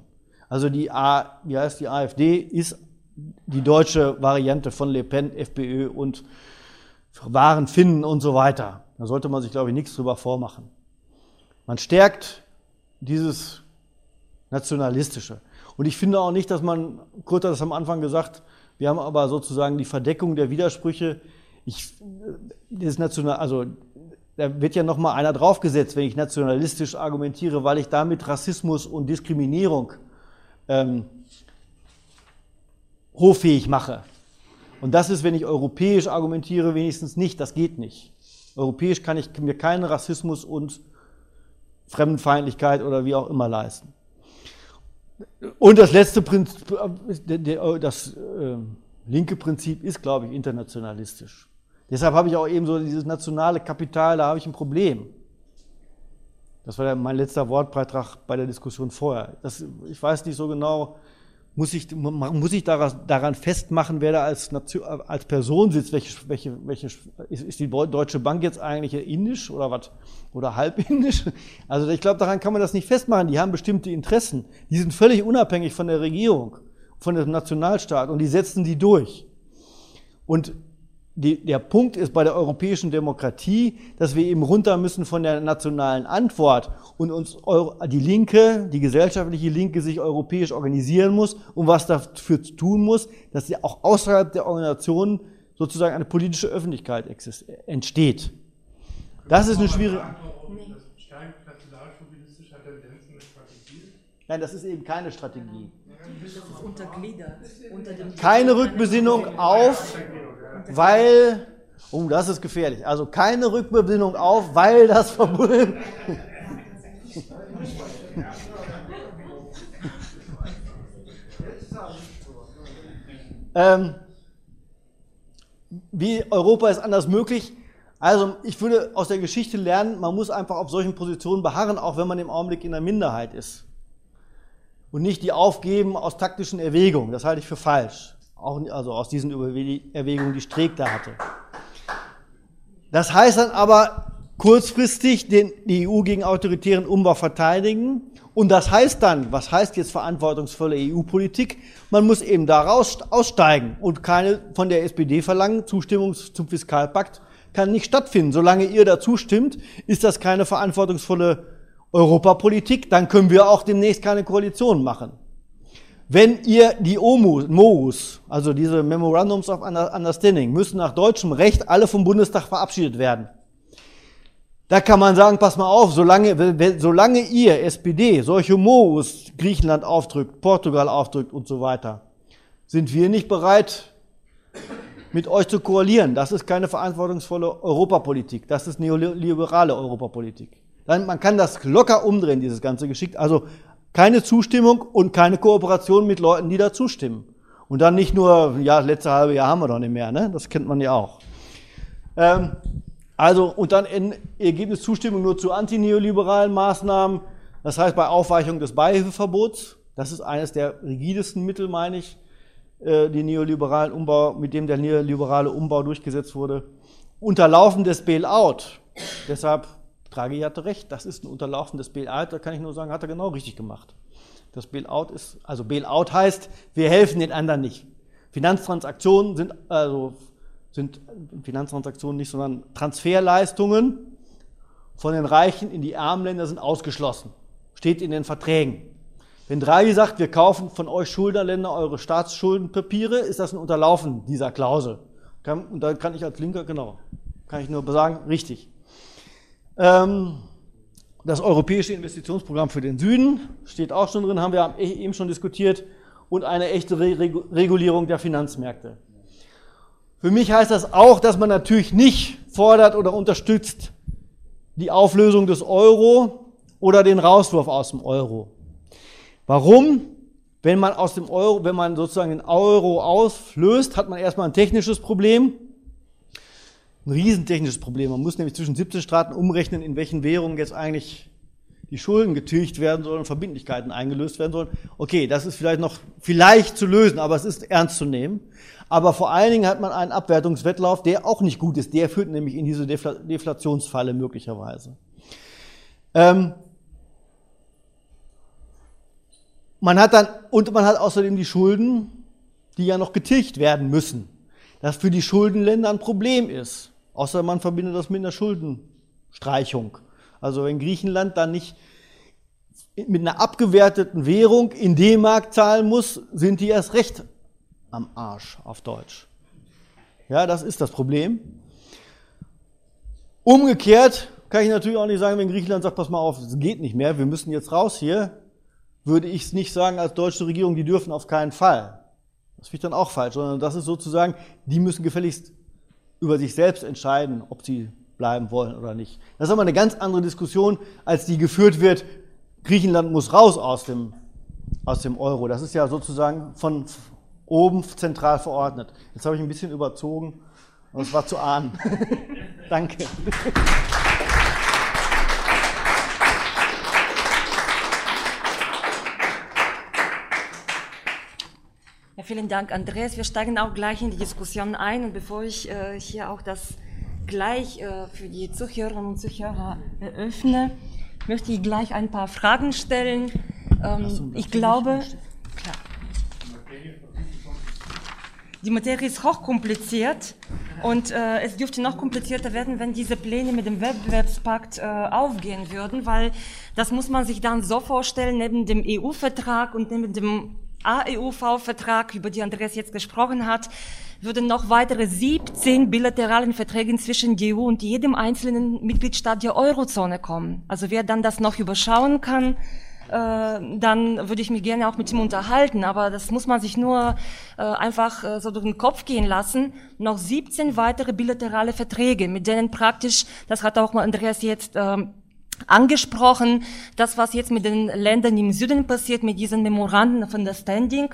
Also die, A, wie heißt die AfD ist die deutsche Variante von Le Pen, FPÖ und wahren Finnen und so weiter. Da sollte man sich, glaube ich, nichts drüber vormachen. Man stärkt dieses Nationalistische. Und ich finde auch nicht, dass man, Kurt hat das am Anfang gesagt, wir haben aber sozusagen die Verdeckung der Widersprüche. Ich, das National, also da wird ja noch mal einer draufgesetzt, wenn ich nationalistisch argumentiere, weil ich damit Rassismus und Diskriminierung ähm, hoffähig mache. Und das ist, wenn ich europäisch argumentiere, wenigstens nicht. Das geht nicht. Europäisch kann ich mir keinen Rassismus und Fremdenfeindlichkeit oder wie auch immer leisten. Und das letzte Prinzip, das äh, linke Prinzip ist, glaube ich, internationalistisch. Deshalb habe ich auch eben so dieses nationale Kapital, da habe ich ein Problem. Das war mein letzter Wortbeitrag bei der Diskussion vorher. Das, ich weiß nicht so genau, muss ich, muss ich daran festmachen, wer da als, Nation, als Person sitzt, welche, welche, welche, ist, ist die Deutsche Bank jetzt eigentlich indisch oder was? Oder halbindisch? Also ich glaube, daran kann man das nicht festmachen. Die haben bestimmte Interessen. Die sind völlig unabhängig von der Regierung, von dem Nationalstaat und die setzen die durch. Und die, der Punkt ist bei der europäischen Demokratie, dass wir eben runter müssen von der nationalen Antwort und uns die Linke, die gesellschaftliche Linke sich europäisch organisieren muss und was dafür tun muss, dass sie auch außerhalb der Organisation sozusagen eine politische Öffentlichkeit entsteht. Das ist eine schwierige. Nein, das ist eben keine Strategie. Das ist untergliedert. Unter keine Rückbesinnung auf weil, oh, das ist gefährlich. Also keine Rückbesinnung auf, weil das verbunden. [LAUGHS] ähm, wie Europa ist anders möglich. Also ich würde aus der Geschichte lernen, man muss einfach auf solchen Positionen beharren, auch wenn man im Augenblick in der Minderheit ist. Und nicht die aufgeben aus taktischen Erwägungen. Das halte ich für falsch. Auch, also aus diesen Erwägungen, die Streeck da hatte. Das heißt dann aber kurzfristig den, die EU gegen autoritären Umbau verteidigen. Und das heißt dann, was heißt jetzt verantwortungsvolle EU-Politik? Man muss eben daraus aussteigen und keine von der SPD verlangen, Zustimmung zum Fiskalpakt kann nicht stattfinden. Solange ihr dazu stimmt, ist das keine verantwortungsvolle Europapolitik. Dann können wir auch demnächst keine Koalition machen. Wenn ihr die OMUs, also diese Memorandums of Understanding, müssen nach deutschem Recht alle vom Bundestag verabschiedet werden. Da kann man sagen, pass mal auf, solange, solange ihr SPD solche MOUs Griechenland aufdrückt, Portugal aufdrückt und so weiter, sind wir nicht bereit, mit euch zu koalieren. Das ist keine verantwortungsvolle Europapolitik. Das ist neoliberale Europapolitik. Man kann das locker umdrehen, dieses ganze Geschick. Also keine Zustimmung und keine Kooperation mit Leuten, die da zustimmen. Und dann nicht nur, ja, das letzte halbe Jahr haben wir doch nicht mehr, ne? Das kennt man ja auch. Ähm, also, und dann in Ergebnis Zustimmung nur zu antineoliberalen Maßnahmen. Das heißt, bei Aufweichung des Beihilfeverbots, das ist eines der rigidesten Mittel, meine ich, äh, die neoliberalen Umbau, mit dem der neoliberale Umbau durchgesetzt wurde. Unterlaufen des Bailout. Deshalb Draghi hatte recht, das ist ein unterlaufendes Bailout, da kann ich nur sagen, hat er genau richtig gemacht. Das Bailout ist, also Bailout heißt, wir helfen den anderen nicht. Finanztransaktionen sind, also, sind Finanztransaktionen nicht, sondern Transferleistungen von den Reichen in die armen Länder sind ausgeschlossen. Steht in den Verträgen. Wenn Draghi sagt, wir kaufen von euch Schuldnerländer eure Staatsschuldenpapiere, ist das ein Unterlaufen dieser Klausel. Und da kann ich als Linker, genau, kann ich nur sagen, richtig. Ähm, das Europäische Investitionsprogramm für den Süden steht auch schon drin, haben wir e- eben schon diskutiert, und eine echte Regulierung der Finanzmärkte. Für mich heißt das auch, dass man natürlich nicht fordert oder unterstützt die Auflösung des Euro oder den Rauswurf aus dem Euro. Warum? Wenn man aus dem Euro, wenn man sozusagen den Euro auslöst, hat man erstmal ein technisches Problem ein riesentechnisches Problem. Man muss nämlich zwischen 17 Staaten umrechnen, in welchen Währungen jetzt eigentlich die Schulden getilgt werden sollen Verbindlichkeiten eingelöst werden sollen. Okay, das ist vielleicht noch vielleicht zu lösen, aber es ist ernst zu nehmen. Aber vor allen Dingen hat man einen Abwertungswettlauf, der auch nicht gut ist. Der führt nämlich in diese Defl Deflationsfalle möglicherweise. Ähm man hat dann, und man hat außerdem die Schulden, die ja noch getilgt werden müssen. Das für die Schuldenländer ein Problem ist. Außer man verbindet das mit einer Schuldenstreichung. Also wenn Griechenland dann nicht mit einer abgewerteten Währung in D-Mark zahlen muss, sind die erst recht am Arsch auf Deutsch. Ja, das ist das Problem. Umgekehrt kann ich natürlich auch nicht sagen, wenn Griechenland sagt, pass mal auf, es geht nicht mehr, wir müssen jetzt raus hier, würde ich es nicht sagen als deutsche Regierung, die dürfen auf keinen Fall. Das finde ich dann auch falsch, sondern das ist sozusagen, die müssen gefälligst über sich selbst entscheiden, ob sie bleiben wollen oder nicht. Das ist aber eine ganz andere Diskussion, als die geführt wird, Griechenland muss raus aus dem, aus dem Euro. Das ist ja sozusagen von oben zentral verordnet. Jetzt habe ich ein bisschen überzogen, aber es war zu ahnen. [LAUGHS] Danke. Vielen Dank, Andreas. Wir steigen auch gleich in die Diskussion ein. Und bevor ich äh, hier auch das gleich äh, für die Zuhörerinnen und Zuhörer eröffne, möchte ich gleich ein paar Fragen stellen. Ähm, ich glaube, klar. Die Materie ist hochkompliziert und äh, es dürfte noch komplizierter werden, wenn diese Pläne mit dem Wettbewerbspakt äh, aufgehen würden, weil das muss man sich dann so vorstellen, neben dem EU-Vertrag und neben dem AEUV-Vertrag, über die Andreas jetzt gesprochen hat, würden noch weitere 17 bilateralen Verträge zwischen der EU und jedem einzelnen Mitgliedstaat der Eurozone kommen. Also wer dann das noch überschauen kann, äh, dann würde ich mich gerne auch mit ihm unterhalten. Aber das muss man sich nur äh, einfach äh, so durch den Kopf gehen lassen. Noch 17 weitere bilaterale Verträge, mit denen praktisch, das hat auch mal Andreas jetzt ähm, angesprochen, das, was jetzt mit den Ländern im Süden passiert, mit diesen Memoranden of Understanding,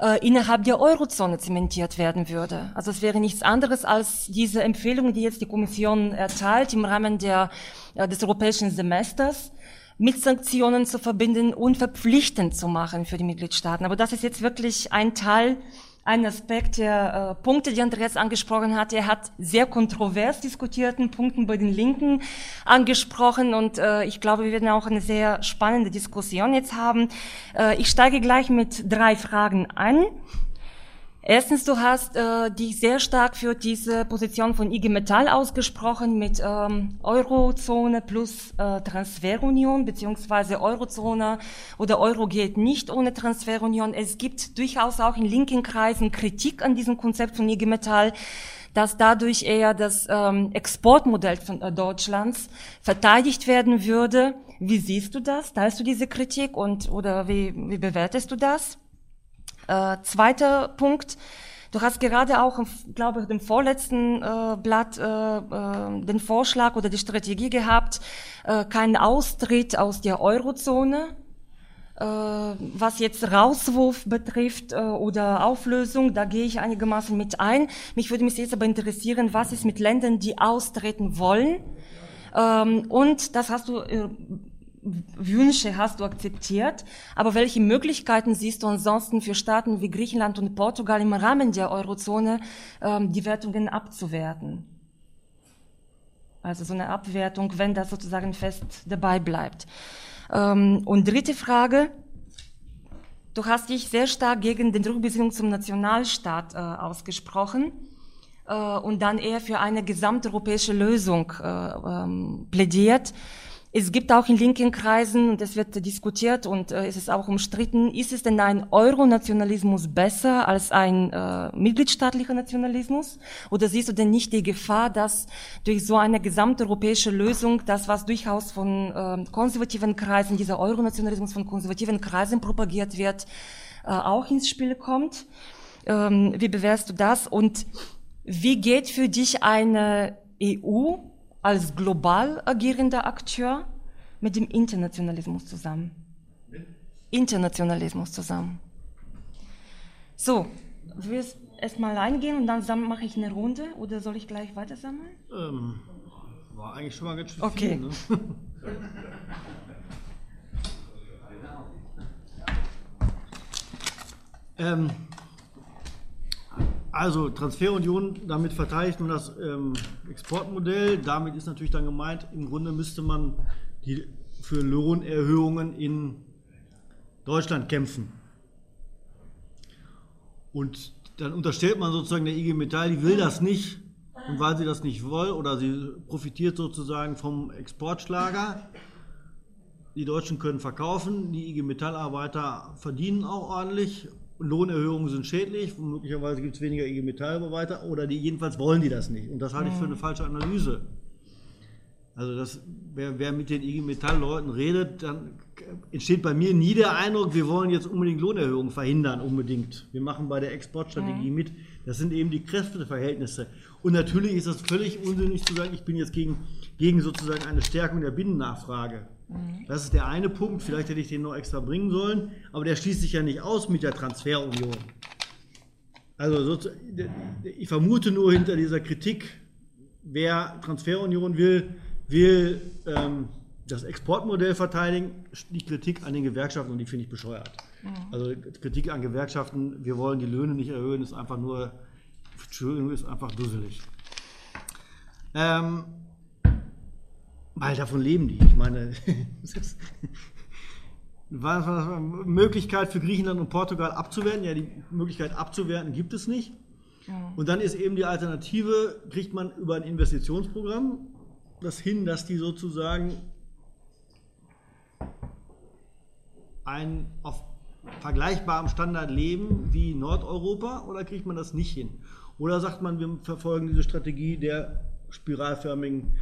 äh, innerhalb der Eurozone zementiert werden würde. Also es wäre nichts anderes als diese Empfehlung, die jetzt die Kommission erteilt im Rahmen der, äh, des europäischen Semesters, mit Sanktionen zu verbinden und verpflichtend zu machen für die Mitgliedstaaten. Aber das ist jetzt wirklich ein Teil ein Aspekt der äh, Punkte, die Andreas angesprochen hat. Er hat sehr kontrovers diskutierten Punkten bei den Linken angesprochen und äh, ich glaube, wir werden auch eine sehr spannende Diskussion jetzt haben. Äh, ich steige gleich mit drei Fragen an. Erstens, du hast äh, dich sehr stark für diese Position von IG Metall ausgesprochen mit ähm, Eurozone plus äh, Transferunion, beziehungsweise Eurozone oder Euro geht nicht ohne Transferunion. Es gibt durchaus auch in linken Kreisen Kritik an diesem Konzept von IG Metall dass dadurch eher das ähm, Exportmodell von äh, Deutschlands verteidigt werden würde. Wie siehst du das? Teilst du diese Kritik und oder wie, wie bewertest du das? Äh, zweiter Punkt. Du hast gerade auch, glaube ich, im vorletzten äh, Blatt äh, äh, den Vorschlag oder die Strategie gehabt, äh, keinen Austritt aus der Eurozone. Äh, was jetzt Rauswurf betrifft äh, oder Auflösung, da gehe ich einigermaßen mit ein. Mich würde mich jetzt aber interessieren, was ist mit Ländern, die austreten wollen? Ähm, und das hast du äh, Wünsche hast du akzeptiert, aber welche Möglichkeiten siehst du ansonsten für Staaten wie Griechenland und Portugal im Rahmen der Eurozone ähm, die Wertungen abzuwerten? Also so eine Abwertung, wenn das sozusagen fest dabei bleibt. Ähm, und dritte Frage. Du hast dich sehr stark gegen den Rückbesinnung zum Nationalstaat äh, ausgesprochen äh, und dann eher für eine gesamteuropäische Lösung äh, ähm, plädiert. Es gibt auch in linken Kreisen, und es wird diskutiert und äh, es ist auch umstritten, ist es denn ein Euronationalismus besser als ein äh, mitgliedstaatlicher Nationalismus? Oder siehst du denn nicht die Gefahr, dass durch so eine gesamteuropäische Lösung, das was durchaus von äh, konservativen Kreisen, dieser Euronationalismus von konservativen Kreisen propagiert wird, äh, auch ins Spiel kommt? Ähm, wie bewertest du das? Und wie geht für dich eine EU als global agierender Akteur mit dem Internationalismus zusammen. Internationalismus zusammen. So, willst du erstmal eingehen und dann mache ich eine Runde oder soll ich gleich weiter sammeln? Ähm, war eigentlich schon mal ganz schön okay. viel. Ne? [LAUGHS] ähm, also Transferunion, damit verteidigt man das ähm, Exportmodell. Damit ist natürlich dann gemeint, im Grunde müsste man die, für Lohnerhöhungen in Deutschland kämpfen. Und dann unterstellt man sozusagen der IG Metall, die will das nicht. Und weil sie das nicht will oder sie profitiert sozusagen vom Exportschlager, die Deutschen können verkaufen, die IG Metallarbeiter verdienen auch ordentlich Lohnerhöhungen sind schädlich, möglicherweise gibt es weniger IG Metall und weiter, oder die, jedenfalls wollen die das nicht. Und das halte ich für eine mhm. falsche Analyse. Also das, wer, wer mit den IG Metall-Leuten redet, dann entsteht bei mir nie der Eindruck, wir wollen jetzt unbedingt Lohnerhöhungen verhindern, unbedingt. Wir machen bei der Exportstrategie mhm. mit. Das sind eben die Kräfteverhältnisse. Und natürlich ist das völlig unsinnig zu sagen, ich bin jetzt gegen, gegen sozusagen eine Stärkung der Binnennachfrage. Mhm. Das ist der eine Punkt, vielleicht hätte ich den noch extra bringen sollen, aber der schließt sich ja nicht aus mit der Transferunion. Also ich vermute nur hinter dieser Kritik, wer Transferunion will, will, ähm, das Exportmodell verteidigen, die Kritik an den Gewerkschaften und die finde ich bescheuert. Mhm. Also Kritik an Gewerkschaften, wir wollen die Löhne nicht erhöhen, ist einfach nur, ist einfach dusselig. Ähm, weil davon leben die. Ich meine, [LAUGHS] was, was, Möglichkeit für Griechenland und Portugal abzuwerten. Ja, die Möglichkeit abzuwerten gibt es nicht. Und dann ist eben die Alternative, kriegt man über ein Investitionsprogramm das hin, dass die sozusagen ein auf vergleichbarem Standard leben wie Nordeuropa oder kriegt man das nicht hin? Oder sagt man, wir verfolgen diese Strategie der spiralförmigen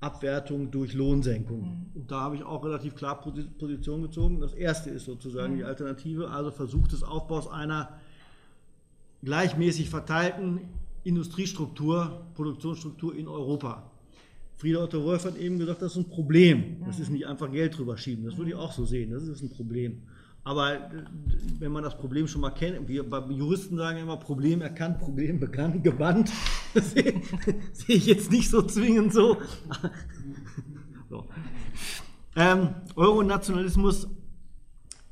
Abwertung durch Lohnsenkung. Mhm. Und da habe ich auch relativ klar Position gezogen. Das erste ist sozusagen mhm. die Alternative, also Versuch des Aufbaus einer gleichmäßig verteilten Industriestruktur, Produktionsstruktur in Europa. Frieda Otto Wolf hat eben gesagt, das ist ein Problem. Das ist nicht einfach Geld drüber schieben. Das würde ich auch so sehen. Das ist ein Problem. Aber äh, wenn man das Problem schon mal kennt, wir Juristen sagen immer Problem erkannt, Problem bekannt, gebannt, [LAUGHS] [LAUGHS] sehe, ich jetzt nicht so zwingend so. [LAUGHS] so. Ähm, Euronationalismus,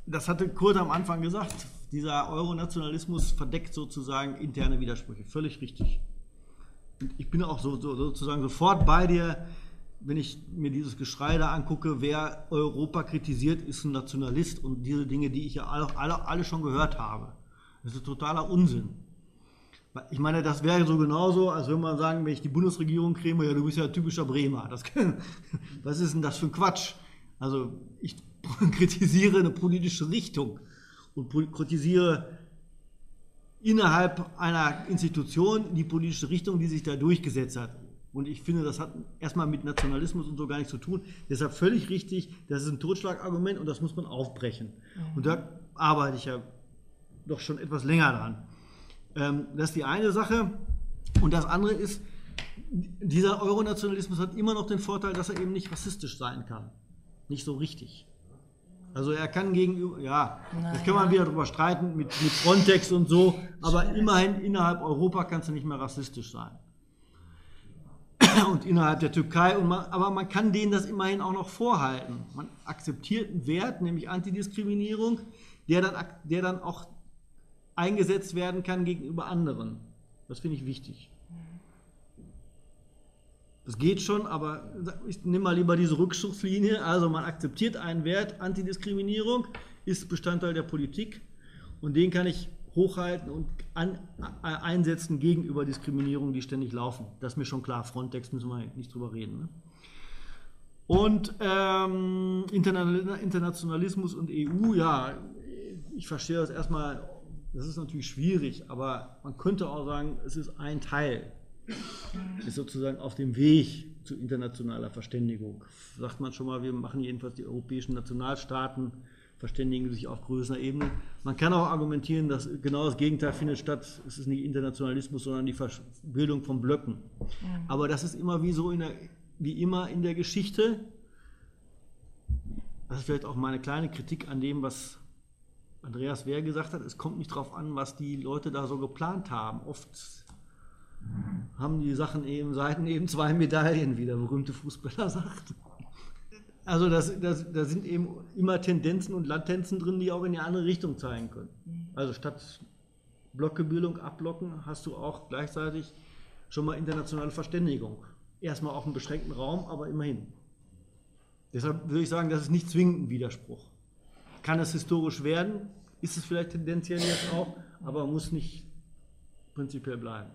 das hatte Kurt am Anfang gesagt, dieser Euronationalismus verdeckt sozusagen interne Widersprüche. Völlig richtig ich bin auch so, so, sozusagen sofort bei dir, wenn ich mir dieses Geschrei da angucke, wer Europa kritisiert, ist ein Nationalist und diese Dinge, die ich ja alle, alle, alle schon gehört habe. Das ist totaler Unsinn. Ich meine, das wäre so genauso, als wenn man sagen, wenn ich die Bundesregierung kriege, ja, du bist ja typischer Bremer. Das, [LAUGHS] was ist denn das für ein Quatsch? Also ich [LAUGHS] kritisiere eine politische Richtung und kritisiere innerhalb einer Institution die politische Richtung, die sich da durchgesetzt hat. Und ich finde, das hat erstmal mit Nationalismus und so gar nichts zu tun. Deshalb völlig richtig, das ist ein Totschlagargument und das muss man aufbrechen. Mhm. Und da arbeite ich ja doch schon etwas länger dran. Ähm, das ist die eine Sache. Und das andere ist, dieser Euronationalismus hat immer noch den Vorteil, dass er eben nicht rassistisch sein kann. Nicht so richtig. Also er kann gegenüber, ja, naja. das kann man wieder drüber streiten mit, mit Frontex und so, aber immerhin innerhalb Europa kannst du nicht mehr rassistisch sein. [CLEARS THROAT] Und innerhalb der Türkei, man, aber man kann denen das immerhin auch noch vorhalten. Man akzeptiert einen Wert, nämlich Antidiskriminierung, der dann, der dann auch eingesetzt werden kann gegenüber anderen. Das finde ich wichtig. Das geht schon, aber ich nehme mal lieber diese Rückzugslinie. Also man akzeptiert einen Wert, Antidiskriminierung ist Bestandteil der Politik und den kann ich hochhalten und an, äh, einsetzen gegenüber Diskriminierungen, die ständig laufen. Das ist mir schon klar. Frontex müssen wir nicht drüber reden. Ne? Und ähm, Internationalismus und EU, ja, ich verstehe das erstmal, das ist natürlich schwierig, aber man könnte auch sagen, es ist ein Teil ist sozusagen auf dem Weg zu internationaler Verständigung. Sagt man schon mal, wir machen jedenfalls die europäischen Nationalstaaten, verständigen sich auf größerer Ebene. Man kann auch argumentieren, dass genau das Gegenteil findet statt. Es ist nicht Internationalismus, sondern die Bildung von Blöcken. Aber das ist immer wie so in der, wie immer in der Geschichte. Das ist vielleicht auch meine kleine Kritik an dem, was Andreas Wehr gesagt hat. Es kommt nicht darauf an, was die Leute da so geplant haben. Oft haben die Sachen eben Seiten eben zwei Medaillen, wie der berühmte Fußballer [LAUGHS] sagt. Also das, das, da sind eben immer Tendenzen und Latenzen drin, die auch in die andere Richtung zeigen können. Also statt Blockebildung abblocken, hast du auch gleichzeitig schon mal internationale Verständigung. Erstmal auf einem beschränkten Raum, aber immerhin. Deshalb würde ich sagen, das ist nicht zwingend ein Widerspruch. Kann es historisch werden? Ist es vielleicht tendenziell jetzt auch, aber muss nicht prinzipiell bleiben.